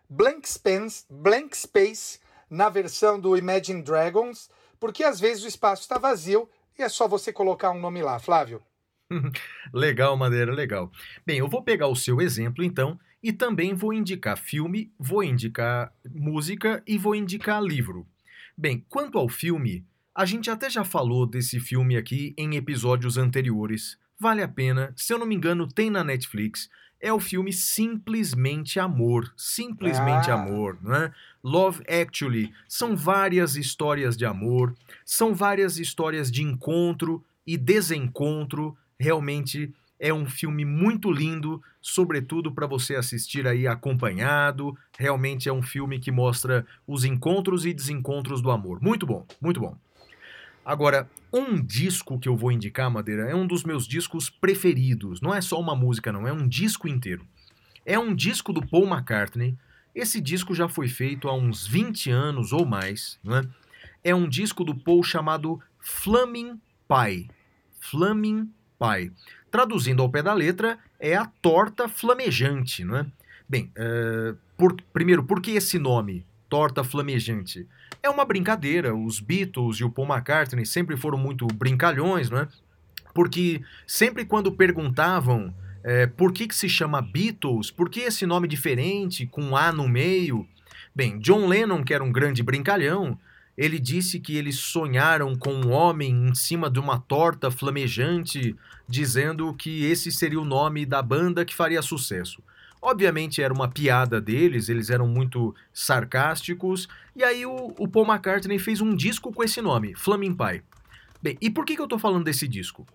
Blank Space, Blank Space, na versão do Imagine Dragons, porque às vezes o espaço está vazio e é só você colocar um nome lá, Flávio. legal, Madeira, legal. Bem, eu vou pegar o seu exemplo então e também vou indicar filme, vou indicar música e vou indicar livro. Bem, quanto ao filme, a gente até já falou desse filme aqui em episódios anteriores. Vale a pena, se eu não me engano, tem na Netflix é o filme Simplesmente Amor. Simplesmente ah. Amor, né? Love Actually. São várias histórias de amor, são várias histórias de encontro e desencontro. Realmente é um filme muito lindo, sobretudo para você assistir aí acompanhado. Realmente é um filme que mostra os encontros e desencontros do amor. Muito bom, muito bom. Agora, um disco que eu vou indicar, Madeira, é um dos meus discos preferidos. Não é só uma música, não, é um disco inteiro. É um disco do Paul McCartney. Esse disco já foi feito há uns 20 anos ou mais. Não é? é um disco do Paul chamado Flaming Pie. Flaming Pie. Traduzindo ao pé da letra, é a torta flamejante, não é? Bem, uh, por, primeiro, por que esse nome, torta flamejante? é uma brincadeira. Os Beatles e o Paul McCartney sempre foram muito brincalhões, não é? Porque sempre quando perguntavam é, por que, que se chama Beatles, por que esse nome diferente, com A no meio? Bem, John Lennon, que era um grande brincalhão, ele disse que eles sonharam com um homem em cima de uma torta flamejante, dizendo que esse seria o nome da banda que faria sucesso. Obviamente era uma piada deles, eles eram muito sarcásticos, e aí o, o Paul McCartney fez um disco com esse nome, Flaming Pie. Bem, e por que, que eu estou falando desse disco?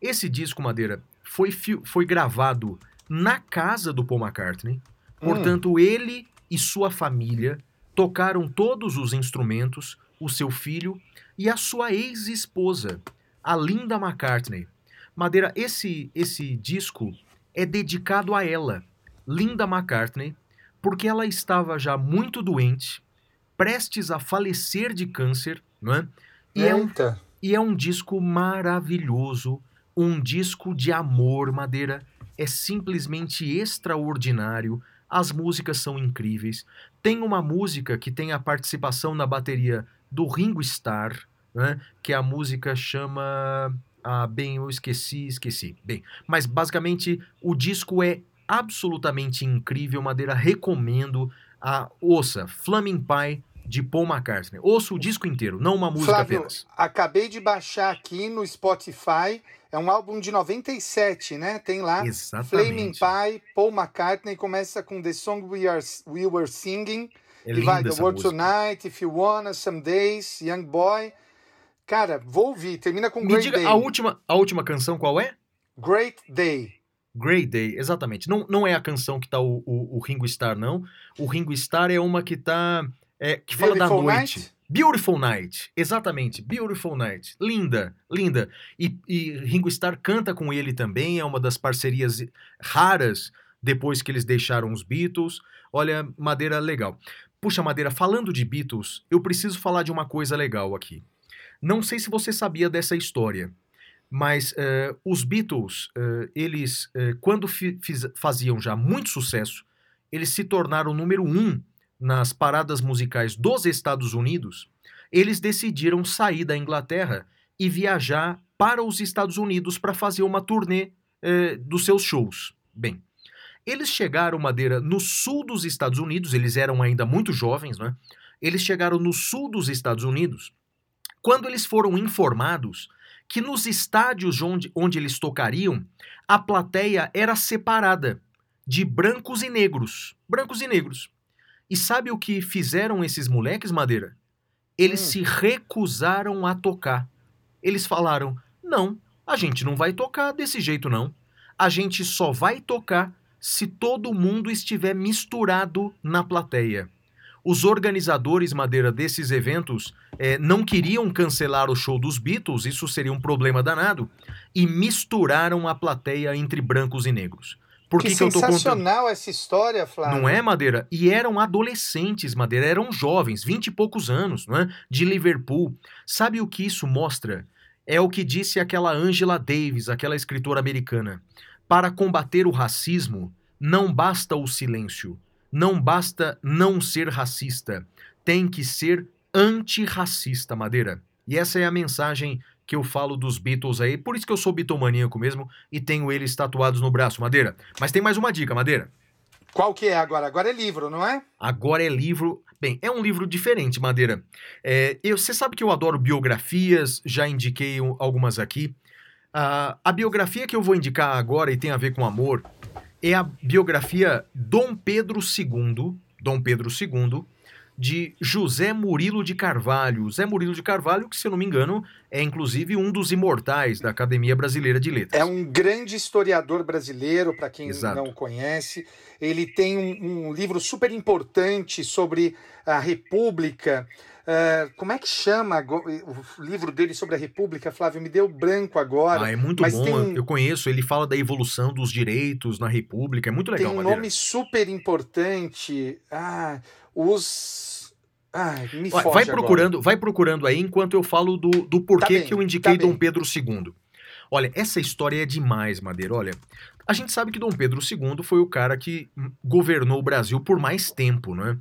Esse disco, Madeira, foi, foi gravado na casa do Paul McCartney, hum. portanto, ele e sua família tocaram todos os instrumentos, o seu filho e a sua ex-esposa, a Linda McCartney. Madeira, esse, esse disco é dedicado a ela. Linda McCartney, porque ela estava já muito doente, prestes a falecer de câncer, não é? E, é um, e é um disco maravilhoso, um disco de amor, Madeira. É simplesmente extraordinário. As músicas são incríveis. Tem uma música que tem a participação na bateria do Ringo Starr, né? que a música chama. Ah, bem, eu esqueci, esqueci. Bem, mas basicamente o disco é absolutamente incrível, Madeira. Recomendo a ouça Flaming Pie de Paul McCartney. Ouça o disco inteiro, não uma música Flávio, apenas. Acabei de baixar aqui no Spotify. É um álbum de 97, né? Tem lá Exatamente. Flaming Pie, Paul McCartney. Começa com The Song We, Are, We Were Singing. É e vai The World Tonight, If You Wanna, Some Days, Young Boy. Cara, vou ouvir. Termina com Me Great diga, Day. A última, a última canção qual é? Great Day. Great Day, exatamente. Não, não é a canção que tá o, o, o Ringo Starr, não. O Ringo Starr é uma que tá. É, que fala Beautiful da noite. Night? Beautiful Night, exatamente, Beautiful Night, linda, linda. E, e Ringo Starr canta com ele também, é uma das parcerias raras depois que eles deixaram os Beatles. Olha, Madeira legal. Puxa, Madeira, falando de Beatles, eu preciso falar de uma coisa legal aqui. Não sei se você sabia dessa história. Mas uh, os Beatles, uh, eles, uh, quando faziam já muito sucesso, eles se tornaram número um nas paradas musicais dos Estados Unidos. Eles decidiram sair da Inglaterra e viajar para os Estados Unidos para fazer uma turnê dos seus shows. Bem, eles chegaram, Madeira, no sul dos Estados Unidos, eles eram ainda muito jovens, né? Eles chegaram no sul dos Estados Unidos quando eles foram informados que nos estádios onde, onde eles tocariam, a plateia era separada de brancos e negros. Brancos e negros. E sabe o que fizeram esses moleques, Madeira? Eles hum. se recusaram a tocar. Eles falaram: não, a gente não vai tocar desse jeito, não. A gente só vai tocar se todo mundo estiver misturado na plateia. Os organizadores, Madeira, desses eventos é, não queriam cancelar o show dos Beatles, isso seria um problema danado, e misturaram a plateia entre brancos e negros. Por que, que, que sensacional essa história, Flávio. Não é, Madeira? E eram adolescentes, Madeira, eram jovens, vinte e poucos anos, não é? De Liverpool. Sabe o que isso mostra? É o que disse aquela Angela Davis, aquela escritora americana. Para combater o racismo, não basta o silêncio, não basta não ser racista, tem que ser antirracista, Madeira. E essa é a mensagem que eu falo dos Beatles aí, por isso que eu sou bitomaníaco mesmo e tenho eles tatuados no braço, Madeira. Mas tem mais uma dica, Madeira. Qual que é agora? Agora é livro, não é? Agora é livro. Bem, é um livro diferente, Madeira. É, eu, você sabe que eu adoro biografias, já indiquei algumas aqui. Uh, a biografia que eu vou indicar agora e tem a ver com amor é a biografia Dom Pedro II, Dom Pedro II, de José Murilo de Carvalho. José Murilo de Carvalho, que, se eu não me engano, é inclusive um dos imortais da Academia Brasileira de Letras. É um grande historiador brasileiro, para quem Exato. não conhece. Ele tem um, um livro super importante sobre a República. Uh, como é que chama o livro dele sobre a República, Flávio? Me deu branco agora. Ah, é muito bom, um... eu conheço. Ele fala da evolução dos direitos na República, é muito legal. Tem um Madeira. nome super importante. Ah, os. Ai, me vai, vai procurando, agora. vai procurando aí enquanto eu falo do, do porquê tá bem, que eu indiquei tá Dom Pedro II. Olha, essa história é demais, Madeira. Olha, a gente sabe que Dom Pedro II foi o cara que governou o Brasil por mais tempo, não é?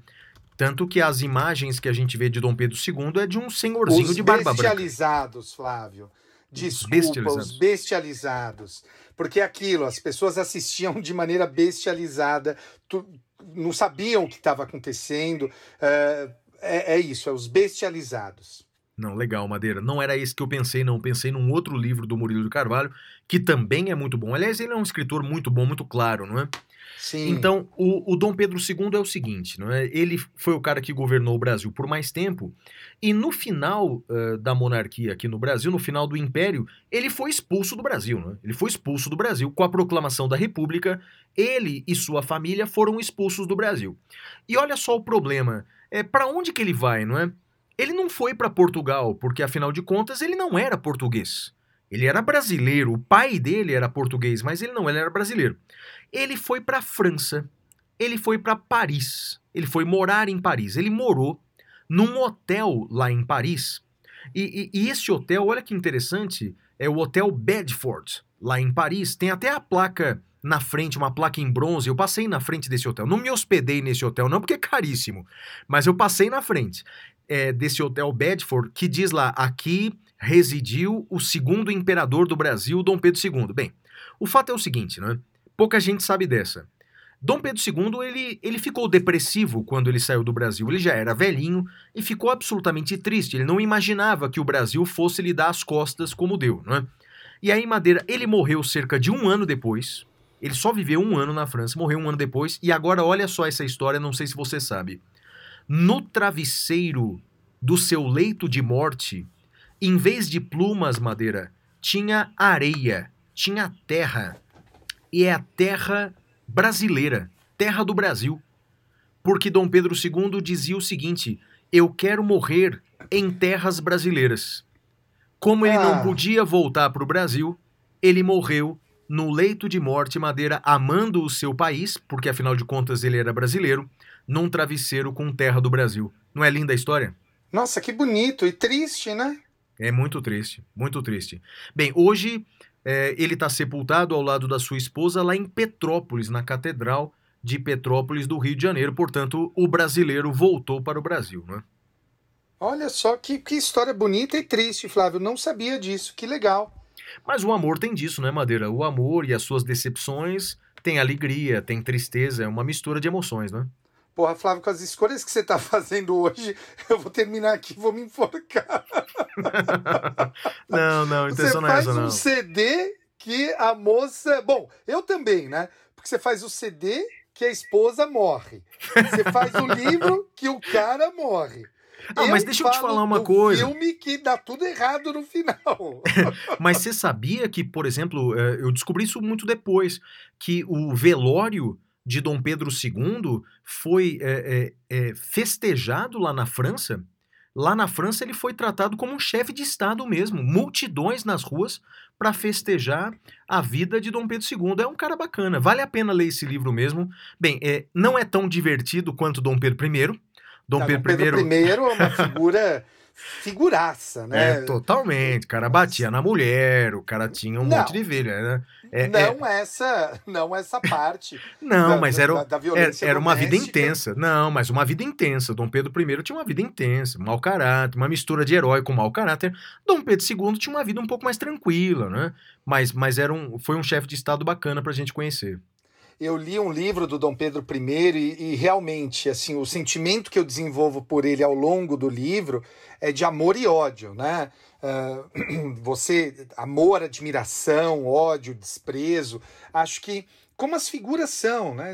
Tanto que as imagens que a gente vê de Dom Pedro II é de um senhorzinho os de barba branca. Os bestializados, Flávio. Desculpa, os bestializados. os bestializados. Porque aquilo, as pessoas assistiam de maneira bestializada, tu, não sabiam o que estava acontecendo. É, é, é isso, é os bestializados. Não, legal, Madeira. Não era esse que eu pensei, não. Pensei num outro livro do Murilo de Carvalho, que também é muito bom. Aliás, ele é um escritor muito bom, muito claro, não é? Sim. Então, o, o Dom Pedro II é o seguinte, não é? ele foi o cara que governou o Brasil por mais tempo, e no final uh, da monarquia aqui no Brasil, no final do Império, ele foi expulso do Brasil. Não é? Ele foi expulso do Brasil com a proclamação da República, ele e sua família foram expulsos do Brasil. E olha só o problema, é para onde que ele vai, não é? Ele não foi para Portugal, porque afinal de contas ele não era português. Ele era brasileiro, o pai dele era português, mas ele não, ele era brasileiro. Ele foi para a França, ele foi para Paris, ele foi morar em Paris. Ele morou num hotel lá em Paris. E, e, e esse hotel, olha que interessante, é o Hotel Bedford, lá em Paris. Tem até a placa na frente, uma placa em bronze. Eu passei na frente desse hotel. Não me hospedei nesse hotel, não, porque é caríssimo. Mas eu passei na frente é, desse hotel Bedford, que diz lá: aqui residiu o segundo imperador do Brasil, Dom Pedro II. Bem, o fato é o seguinte, né? Pouca gente sabe dessa. Dom Pedro II ele, ele ficou depressivo quando ele saiu do Brasil. Ele já era velhinho e ficou absolutamente triste. Ele não imaginava que o Brasil fosse lhe dar as costas como deu, né? E aí, Madeira, ele morreu cerca de um ano depois. Ele só viveu um ano na França, morreu um ano depois. E agora, olha só essa história, não sei se você sabe. No travesseiro do seu leito de morte, em vez de plumas, Madeira, tinha areia, tinha terra. E é a terra brasileira, terra do Brasil. Porque Dom Pedro II dizia o seguinte: eu quero morrer em terras brasileiras. Como ele ah. não podia voltar para o Brasil, ele morreu no leito de morte Madeira, amando o seu país, porque afinal de contas ele era brasileiro, num travesseiro com terra do Brasil. Não é linda a história? Nossa, que bonito e triste, né? É muito triste, muito triste. Bem, hoje é, ele está sepultado ao lado da sua esposa lá em Petrópolis, na Catedral de Petrópolis do Rio de Janeiro. Portanto, o brasileiro voltou para o Brasil, né? Olha só que, que história bonita e triste, Flávio. Não sabia disso. Que legal. Mas o amor tem disso, né, Madeira? O amor e as suas decepções tem alegria, tem tristeza, é uma mistura de emoções, né? Porra, Flávio, com as escolhas que você está fazendo hoje, eu vou terminar aqui e vou me enforcar. não, não, intenção não é essa, não. Você faz um CD que a moça... Bom, eu também, né? Porque você faz o CD que a esposa morre. Você faz o livro que o cara morre. Ah, mas deixa eu te falar uma coisa. filme que dá tudo errado no final. mas você sabia que, por exemplo, é, eu descobri isso muito depois, que o velório de Dom Pedro II foi é, é, é, festejado lá na França. Lá na França ele foi tratado como um chefe de Estado mesmo, multidões nas ruas para festejar a vida de Dom Pedro II. É um cara bacana, vale a pena ler esse livro mesmo. Bem, é, não é tão divertido quanto Dom Pedro I, Dom, Dom Pedro, Pedro I é uma figura figuraça, né? É, totalmente. O cara batia na mulher, o cara tinha um não, monte de velha, né? É, não é... essa, não essa parte. não, da, mas era, da, da violência era, uma vida intensa. Não, mas uma vida intensa. Dom Pedro I tinha uma vida intensa, mau caráter, uma mistura de herói com mau caráter. Dom Pedro II tinha uma vida um pouco mais tranquila, né? Mas, mas era um, foi um chefe de estado bacana pra gente conhecer eu li um livro do Dom Pedro I e, e, realmente, assim, o sentimento que eu desenvolvo por ele ao longo do livro é de amor e ódio, né? Uh, você, amor, admiração, ódio, desprezo. Acho que como as figuras são, né?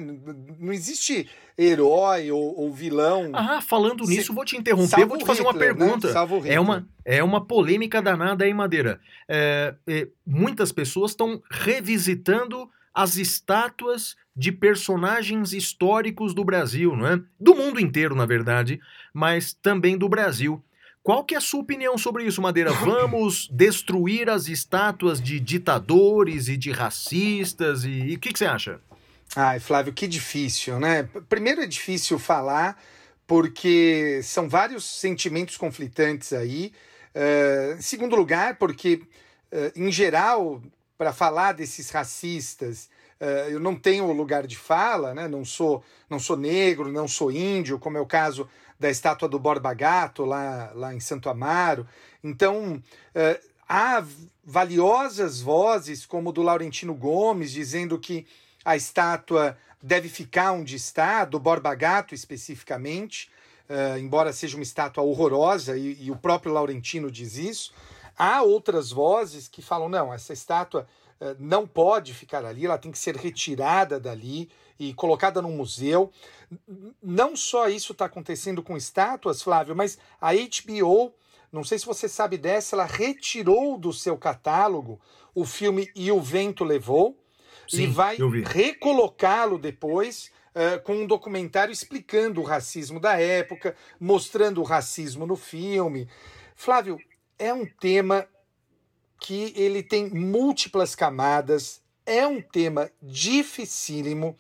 Não existe herói ou, ou vilão. Ah, falando nisso, Se... vou te interromper, vou te fazer Hitler, uma né? pergunta. Né? É uma é uma polêmica danada aí, Madeira. É, é, muitas pessoas estão revisitando as estátuas de personagens históricos do Brasil, não é? Do mundo inteiro, na verdade, mas também do Brasil. Qual que é a sua opinião sobre isso, Madeira? Vamos destruir as estátuas de ditadores e de racistas e o que, que você acha? Ai, Flávio, que difícil, né? Primeiro é difícil falar porque são vários sentimentos conflitantes aí. Uh, em segundo lugar, porque, uh, em geral, para falar desses racistas. Uh, eu não tenho lugar de fala, né? não, sou, não sou negro, não sou índio, como é o caso da estátua do Borba Gato, lá, lá em Santo Amaro. Então, uh, há valiosas vozes, como do Laurentino Gomes, dizendo que a estátua deve ficar onde está, do Borba Gato especificamente, uh, embora seja uma estátua horrorosa, e, e o próprio Laurentino diz isso. Há outras vozes que falam: não, essa estátua uh, não pode ficar ali, ela tem que ser retirada dali e colocada num museu. Não só isso está acontecendo com estátuas, Flávio, mas a HBO, não sei se você sabe dessa, ela retirou do seu catálogo o filme E o Vento Levou Sim, e vai recolocá-lo depois. Uh, com um documentário explicando o racismo da época, mostrando o racismo no filme. Flávio, é um tema que ele tem múltiplas camadas, é um tema dificílimo.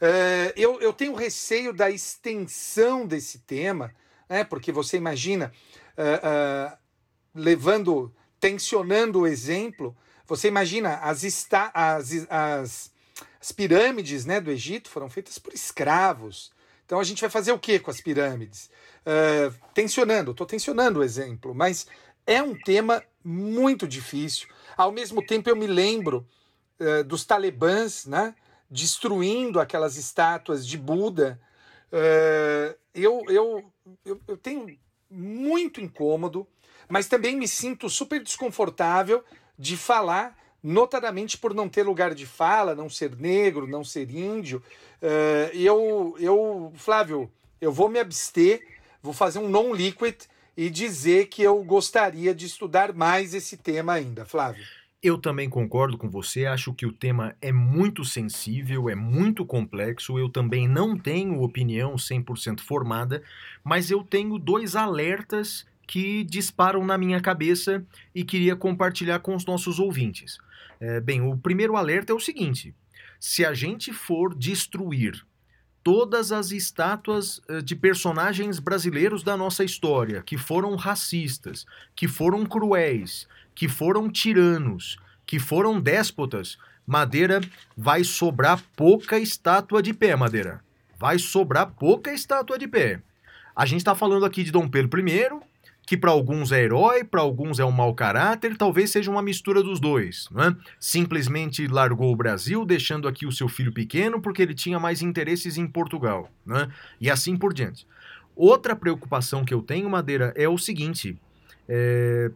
Uh, eu, eu tenho receio da extensão desse tema, né, porque você imagina, uh, uh, levando, tensionando o exemplo, você imagina as, esta, as, as, as pirâmides né, do Egito foram feitas por escravos. Então a gente vai fazer o que com as pirâmides? Uh, tensionando, estou tensionando o exemplo, mas é um tema muito difícil. Ao mesmo tempo, eu me lembro uh, dos talibãs né, destruindo aquelas estátuas de Buda. Uh, eu, eu, eu, eu tenho muito incômodo, mas também me sinto super desconfortável de falar, notadamente por não ter lugar de fala, não ser negro, não ser índio. Uh, eu, eu, Flávio, eu vou me abster, vou fazer um non-liquid e dizer que eu gostaria de estudar mais esse tema ainda, Flávio. Eu também concordo com você, acho que o tema é muito sensível, é muito complexo. Eu também não tenho opinião 100% formada, mas eu tenho dois alertas que disparam na minha cabeça e queria compartilhar com os nossos ouvintes. É, bem, o primeiro alerta é o seguinte: se a gente for destruir todas as estátuas eh, de personagens brasileiros da nossa história, que foram racistas, que foram cruéis, que foram tiranos, que foram déspotas, Madeira vai sobrar pouca estátua de pé, Madeira. Vai sobrar pouca estátua de pé. A gente está falando aqui de Dom Pedro I, que para alguns é herói, para alguns é um mau caráter, talvez seja uma mistura dos dois. Né? Simplesmente largou o Brasil, deixando aqui o seu filho pequeno, porque ele tinha mais interesses em Portugal. Né? E assim por diante. Outra preocupação que eu tenho, Madeira, é o seguinte: é,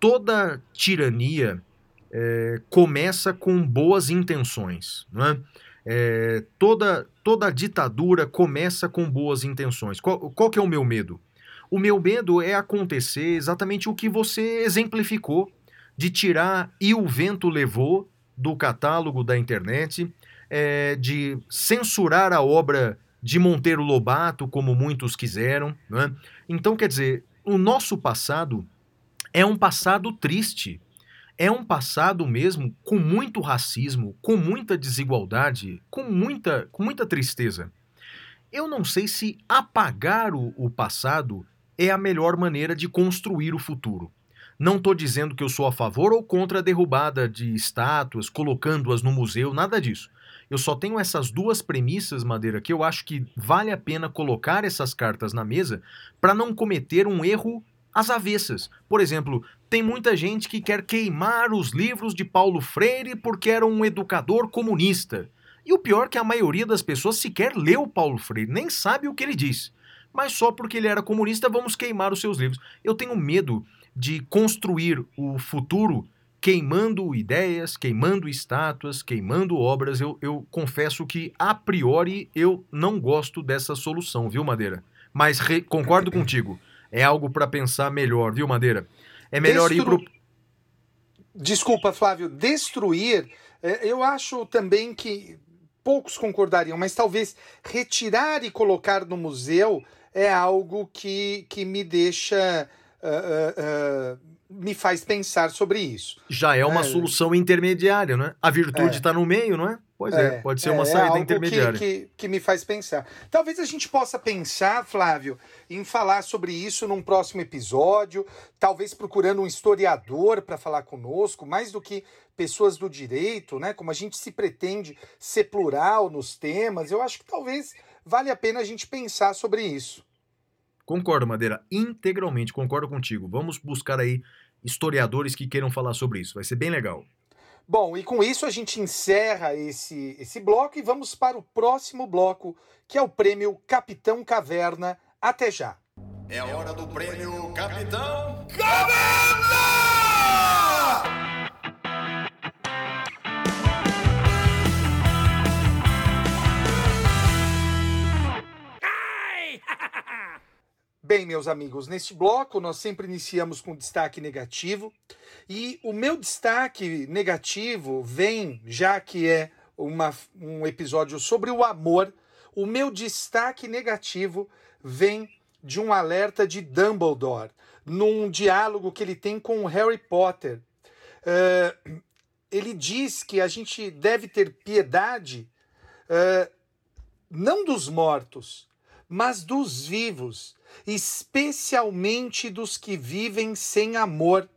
toda tirania é, começa com boas intenções. Né? É, toda, toda ditadura começa com boas intenções. Qual, qual que é o meu medo? O meu medo é acontecer exatamente o que você exemplificou, de tirar e o vento levou do catálogo da internet, é, de censurar a obra de Monteiro Lobato, como muitos quiseram. Né? Então, quer dizer, o nosso passado é um passado triste. É um passado mesmo com muito racismo, com muita desigualdade, com muita, com muita tristeza. Eu não sei se apagar o, o passado é a melhor maneira de construir o futuro. Não estou dizendo que eu sou a favor ou contra a derrubada de estátuas, colocando-as no museu, nada disso. Eu só tenho essas duas premissas, Madeira, que eu acho que vale a pena colocar essas cartas na mesa para não cometer um erro às avessas. Por exemplo, tem muita gente que quer queimar os livros de Paulo Freire porque era um educador comunista. E o pior é que a maioria das pessoas sequer leu Paulo Freire, nem sabe o que ele diz mas só porque ele era comunista vamos queimar os seus livros. Eu tenho medo de construir o futuro queimando ideias, queimando estátuas, queimando obras. Eu, eu confesso que, a priori, eu não gosto dessa solução, viu, Madeira? Mas re, concordo contigo. É algo para pensar melhor, viu, Madeira? É melhor Destru... ir pro. Desculpa, Flávio, destruir. É, eu acho também que poucos concordariam, mas talvez retirar e colocar no museu é algo que, que me deixa. Uh, uh, me faz pensar sobre isso. Já é uma é. solução intermediária, não é? A virtude está é. no meio, não é? Pois é, é pode ser uma é, saída intermediária. Que, que, que, me faz pensar. Talvez a gente possa pensar, Flávio, em falar sobre isso num próximo episódio, talvez procurando um historiador para falar conosco, mais do que pessoas do direito, né? Como a gente se pretende ser plural nos temas, eu acho que talvez vale a pena a gente pensar sobre isso. Concordo, Madeira, integralmente concordo contigo. Vamos buscar aí historiadores que queiram falar sobre isso. Vai ser bem legal. Bom, e com isso a gente encerra esse, esse bloco e vamos para o próximo bloco, que é o prêmio Capitão Caverna. Até já. É a hora do prêmio Capitão Caverna! Bem, meus amigos, neste bloco nós sempre iniciamos com destaque negativo. E o meu destaque negativo vem, já que é uma, um episódio sobre o amor, o meu destaque negativo vem de um alerta de Dumbledore, num diálogo que ele tem com o Harry Potter. Uh, ele diz que a gente deve ter piedade uh, não dos mortos, mas dos vivos especialmente dos que vivem sem amor.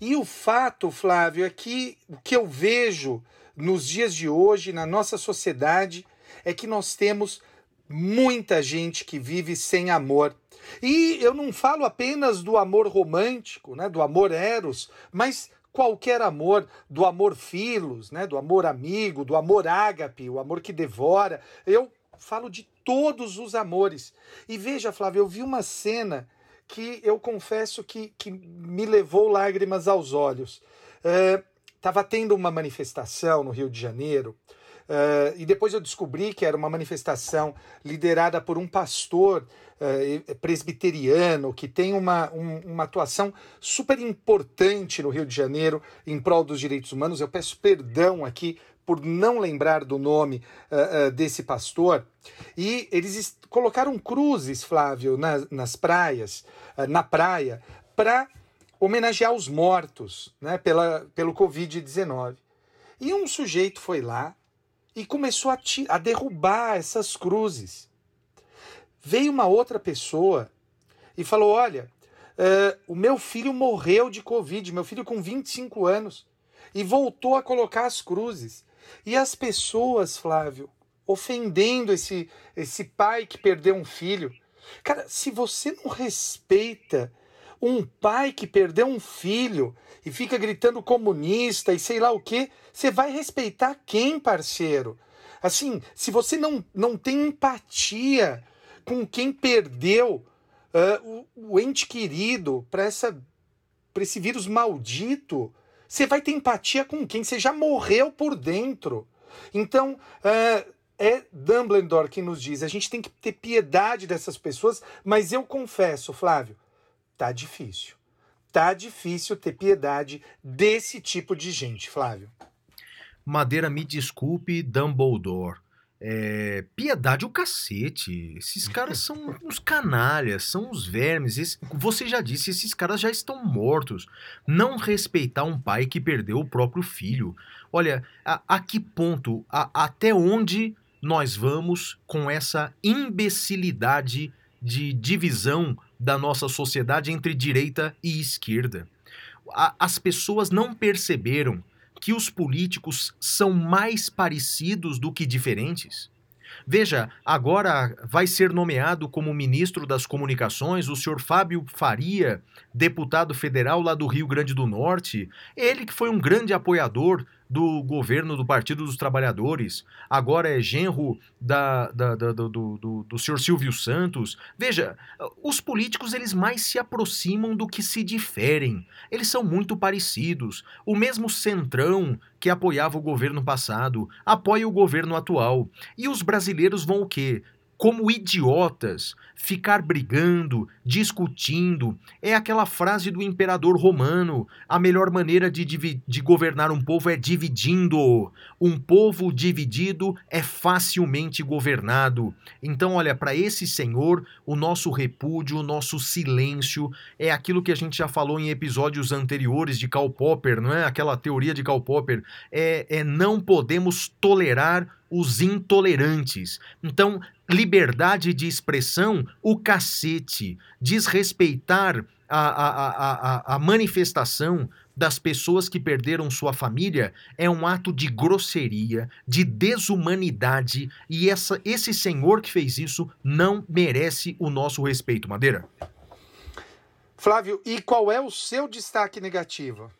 E o fato, Flávio, é que o que eu vejo nos dias de hoje, na nossa sociedade, é que nós temos muita gente que vive sem amor. E eu não falo apenas do amor romântico, né, do amor eros, mas qualquer amor, do amor filos, né, do amor amigo, do amor ágape, o amor que devora. Eu falo de todos os amores. E veja, Flávio, eu vi uma cena que eu confesso que, que me levou lágrimas aos olhos. Estava é, tendo uma manifestação no Rio de Janeiro. Uh, e depois eu descobri que era uma manifestação liderada por um pastor uh, presbiteriano que tem uma, um, uma atuação super importante no Rio de Janeiro em prol dos direitos humanos. Eu peço perdão aqui por não lembrar do nome uh, uh, desse pastor. E eles colocaram cruzes, Flávio, na, nas praias, uh, na praia, para homenagear os mortos né, pela, pelo Covid-19. E um sujeito foi lá e começou a, a derrubar essas cruzes. Veio uma outra pessoa e falou: Olha, uh, o meu filho morreu de Covid, meu filho com 25 anos, e voltou a colocar as cruzes. E as pessoas, Flávio, ofendendo esse, esse pai que perdeu um filho. Cara, se você não respeita um pai que perdeu um filho e fica gritando comunista e sei lá o que, você vai respeitar quem, parceiro? Assim, se você não, não tem empatia com quem perdeu uh, o, o ente querido para esse vírus maldito, você vai ter empatia com quem? Você já morreu por dentro. Então, uh, é Dumbledore que nos diz: a gente tem que ter piedade dessas pessoas, mas eu confesso, Flávio, tá difícil. Tá difícil ter piedade desse tipo de gente, Flávio. Madeira, me desculpe, Dumbledore. É, piedade o cacete. Esses caras são uns canalhas, são uns vermes. Esse, você já disse, esses caras já estão mortos. Não respeitar um pai que perdeu o próprio filho. Olha, a, a que ponto, a, até onde nós vamos com essa imbecilidade de divisão da nossa sociedade entre direita e esquerda. as pessoas não perceberam que os políticos são mais parecidos do que diferentes? Veja, agora vai ser nomeado como ministro das Comunicações o senhor Fábio Faria, deputado federal lá do Rio Grande do Norte. Ele que foi um grande apoiador do governo do Partido dos Trabalhadores, agora é genro da, da, da do, do, do senhor Silvio Santos. Veja, os políticos eles mais se aproximam do que se diferem. Eles são muito parecidos. O mesmo centrão que apoiava o governo passado apoia o governo atual. E os brasileiros vão o quê? Como idiotas, ficar brigando, discutindo. É aquela frase do imperador romano: a melhor maneira de, de governar um povo é dividindo. Um povo dividido é facilmente governado. Então, olha, para esse senhor, o nosso repúdio, o nosso silêncio é aquilo que a gente já falou em episódios anteriores de Karl Popper, não é? Aquela teoria de Karl Popper. É, é não podemos tolerar os intolerantes. Então, liberdade de expressão, o cacete. Desrespeitar a, a, a, a, manifestação das pessoas que perderam sua família é um ato de grosseria, de desumanidade, e essa, esse senhor que fez isso não merece o nosso respeito, Madeira. Flávio, e qual é o seu destaque negativo?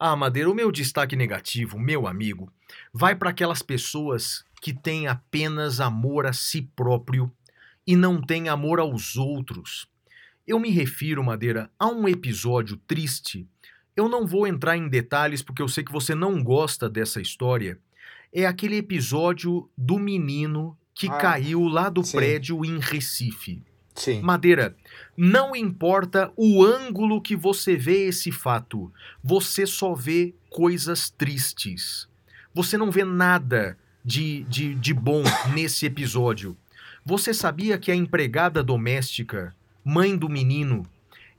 Ah, Madeira, o meu destaque negativo, meu amigo, vai para aquelas pessoas que têm apenas amor a si próprio e não têm amor aos outros. Eu me refiro, Madeira, a um episódio triste. Eu não vou entrar em detalhes porque eu sei que você não gosta dessa história. É aquele episódio do menino que ah, caiu lá do sim. prédio em Recife. Sim. Madeira, não importa o ângulo que você vê esse fato, você só vê coisas tristes. Você não vê nada de, de, de bom nesse episódio. Você sabia que a empregada doméstica, mãe do menino,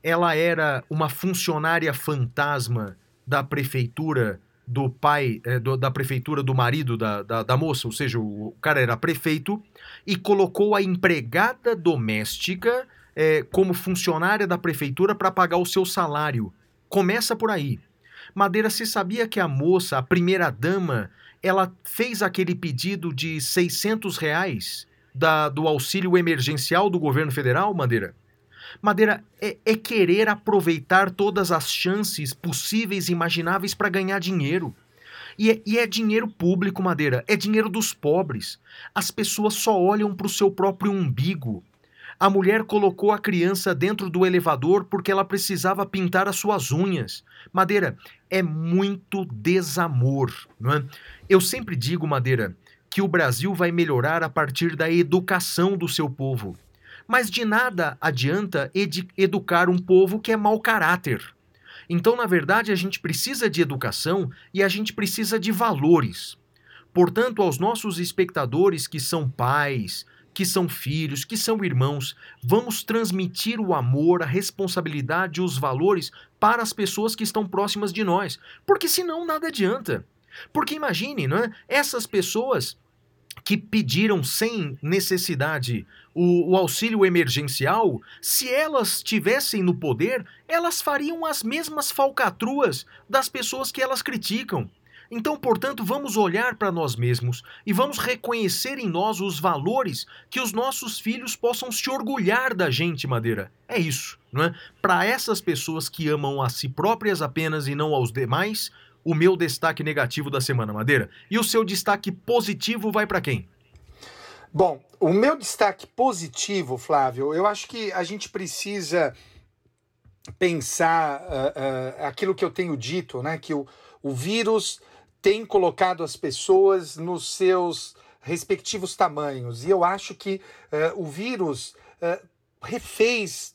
ela era uma funcionária fantasma da prefeitura do pai, é, do, da prefeitura do marido da, da, da, moça, ou seja, o cara era prefeito, e colocou a empregada doméstica é, como funcionária da prefeitura para pagar o seu salário. Começa por aí. Madeira, você sabia que a moça, a primeira dama, ela fez aquele pedido de 600 reais da, do auxílio emergencial do governo federal, Madeira? Madeira, é, é querer aproveitar todas as chances possíveis e imagináveis para ganhar dinheiro. E é, e é, dinheiro público, Madeira, é dinheiro dos pobres. As pessoas só olham para o seu próprio umbigo. A mulher colocou a criança dentro do elevador porque ela precisava pintar as suas unhas. Madeira, é muito desamor, não é? Eu sempre digo, Madeira, que o Brasil vai melhorar a partir da educação do seu povo. Mas de nada adianta ed educar um povo que é mau caráter. Então, na verdade, a gente precisa de educação e a gente precisa de valores. Portanto, aos nossos espectadores que são pais, que são filhos, que são irmãos. Vamos transmitir o amor, a responsabilidade, os valores para as pessoas que estão próximas de nós, porque senão nada adianta. Porque imagine, não é? Essas pessoas que pediram sem necessidade o, o, auxílio emergencial, se elas tivessem no poder, elas fariam as mesmas falcatruas das pessoas que elas criticam. Então, portanto, vamos olhar para nós mesmos e vamos reconhecer em nós os valores que os nossos filhos possam se orgulhar da gente, Madeira. É isso, não é? Para essas pessoas que amam a si próprias apenas e não aos demais, o meu destaque negativo da semana, Madeira. E o seu destaque positivo vai para quem? Bom, o meu destaque positivo, Flávio, eu acho que a gente precisa pensar uh, uh, aquilo que eu tenho dito, né? Que o, o vírus tem colocado as pessoas nos seus respectivos tamanhos. E eu acho que uh, o vírus uh, refez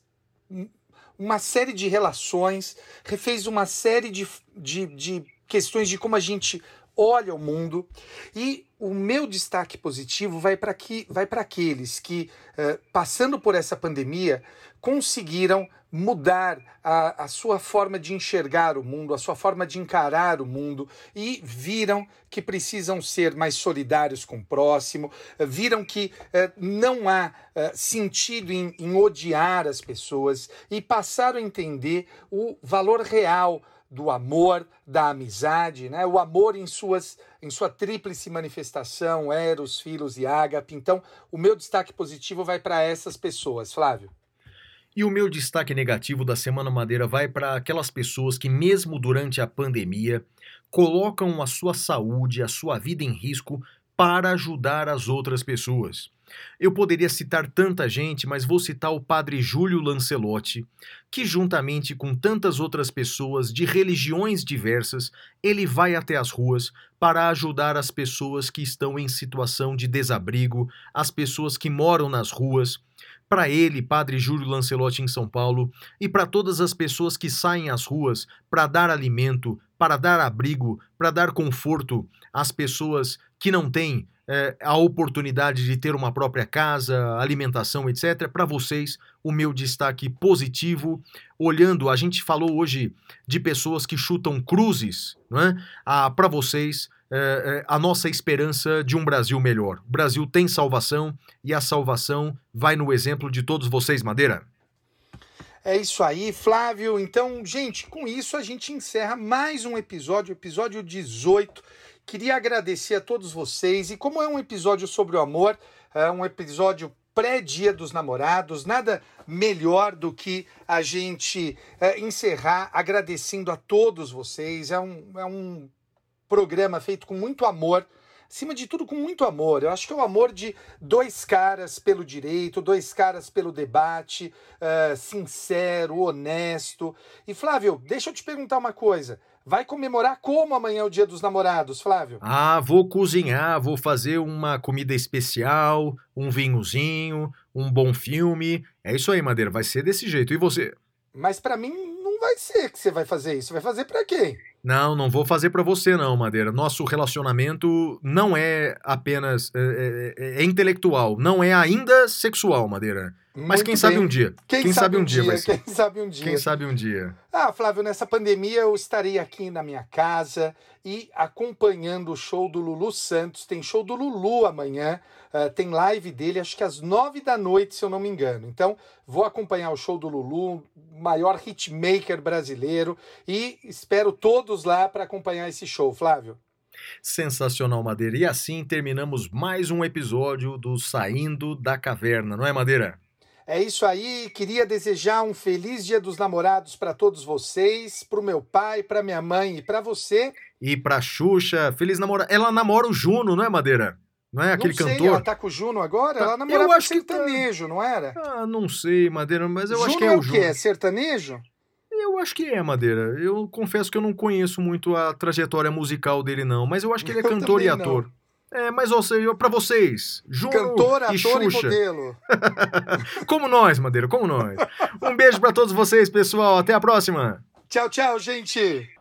uma série de relações, refez uma série de, de, de questões de como a gente olha o mundo. E o meu destaque positivo vai para aqueles que, uh, passando por essa pandemia, conseguiram mudar a, a sua forma de enxergar o mundo, a sua forma de encarar o mundo e viram que precisam ser mais solidários com o próximo, viram que eh, não há eh, sentido em, em odiar as pessoas e passaram a entender o valor real do amor, da amizade, né? O amor em suas em sua tríplice manifestação, Eros, Filos e Ágape. Então, o meu destaque positivo vai para essas pessoas, Flávio. E o meu destaque negativo da Semana Madeira vai para aquelas pessoas que, mesmo durante a pandemia, colocam a sua saúde, a sua vida em risco para ajudar as outras pessoas. Eu poderia citar tanta gente, mas vou citar o padre Júlio Lancelotti, que, juntamente com tantas outras pessoas de religiões diversas, ele vai até as ruas para ajudar as pessoas que estão em situação de desabrigo, as pessoas que moram nas ruas, para ele, Padre Júlio Lancelotti em São Paulo, e para todas as pessoas que saem às ruas para dar alimento, para dar abrigo, para dar conforto às pessoas que não têm é, a oportunidade de ter uma própria casa, alimentação, etc. Para vocês, o meu destaque positivo, olhando, a gente falou hoje de pessoas que chutam cruzes, não é? Ah, para vocês, é, é, a nossa esperança de um Brasil melhor. O Brasil tem salvação e a salvação vai no exemplo de todos vocês, Madeira. É isso aí, Flávio. Então, gente, com isso a gente encerra mais um episódio, episódio 18. Queria agradecer a todos vocês. E como é um episódio sobre o amor, é um episódio pré-dia dos namorados, nada melhor do que a gente é, encerrar agradecendo a todos vocês. É um, é um programa feito com muito amor, acima de tudo com muito amor. Eu acho que é o amor de dois caras pelo direito, dois caras pelo debate, uh, sincero, honesto. E Flávio, deixa eu te perguntar uma coisa. Vai comemorar como amanhã é o Dia dos Namorados, Flávio? Ah, vou cozinhar, vou fazer uma comida especial, um vinhozinho, um bom filme. É isso aí, Madeira, vai ser desse jeito. E você? Mas para mim não vai ser que você vai fazer isso. Vai fazer para quem? Não, não vou fazer para você não, Madeira. Nosso relacionamento não é apenas é, é, é intelectual, não é ainda sexual, Madeira. Mas quem bem. sabe um dia. Quem, quem sabe, sabe, um dia, dia vai ser. Quem sabe um dia. Quem sabe um dia. Ah, Flávio, nessa pandemia eu estarei aqui na minha casa e acompanhando o show do Lulu Santos. Tem show do Lulu amanhã. Uh, tem live dele, acho que às nove da noite, se eu não me engano. Então, vou acompanhar o show do Lulu, maior hitmaker brasileiro, e espero todos lá para acompanhar esse show, Flávio. Sensacional, Madeira. E assim terminamos mais um episódio do Saindo da Caverna, não é, Madeira? É isso aí, queria desejar um feliz Dia dos Namorados para todos vocês, para o meu pai, para minha mãe e para você. E para Xuxa, feliz namorado. Ela namora o Juno, não é, Madeira? Não é aquele não sei, cantor? Ela tá com o Juno agora? Tá. Ela namorava eu acho sertanejo, que tá... não era? Ah, não sei, Madeira, mas eu Juno acho que é, é o Juno. é o quê? É sertanejo? Eu acho que é, Madeira. Eu confesso que eu não conheço muito a trajetória musical dele, não. Mas eu acho que ele é cantor e ator. Não. É, mas ou seja, pra vocês, Juno Cantor, e ator Xuxa. e modelo. como nós, Madeira, como nós. Um beijo para todos vocês, pessoal. Até a próxima. Tchau, tchau, gente.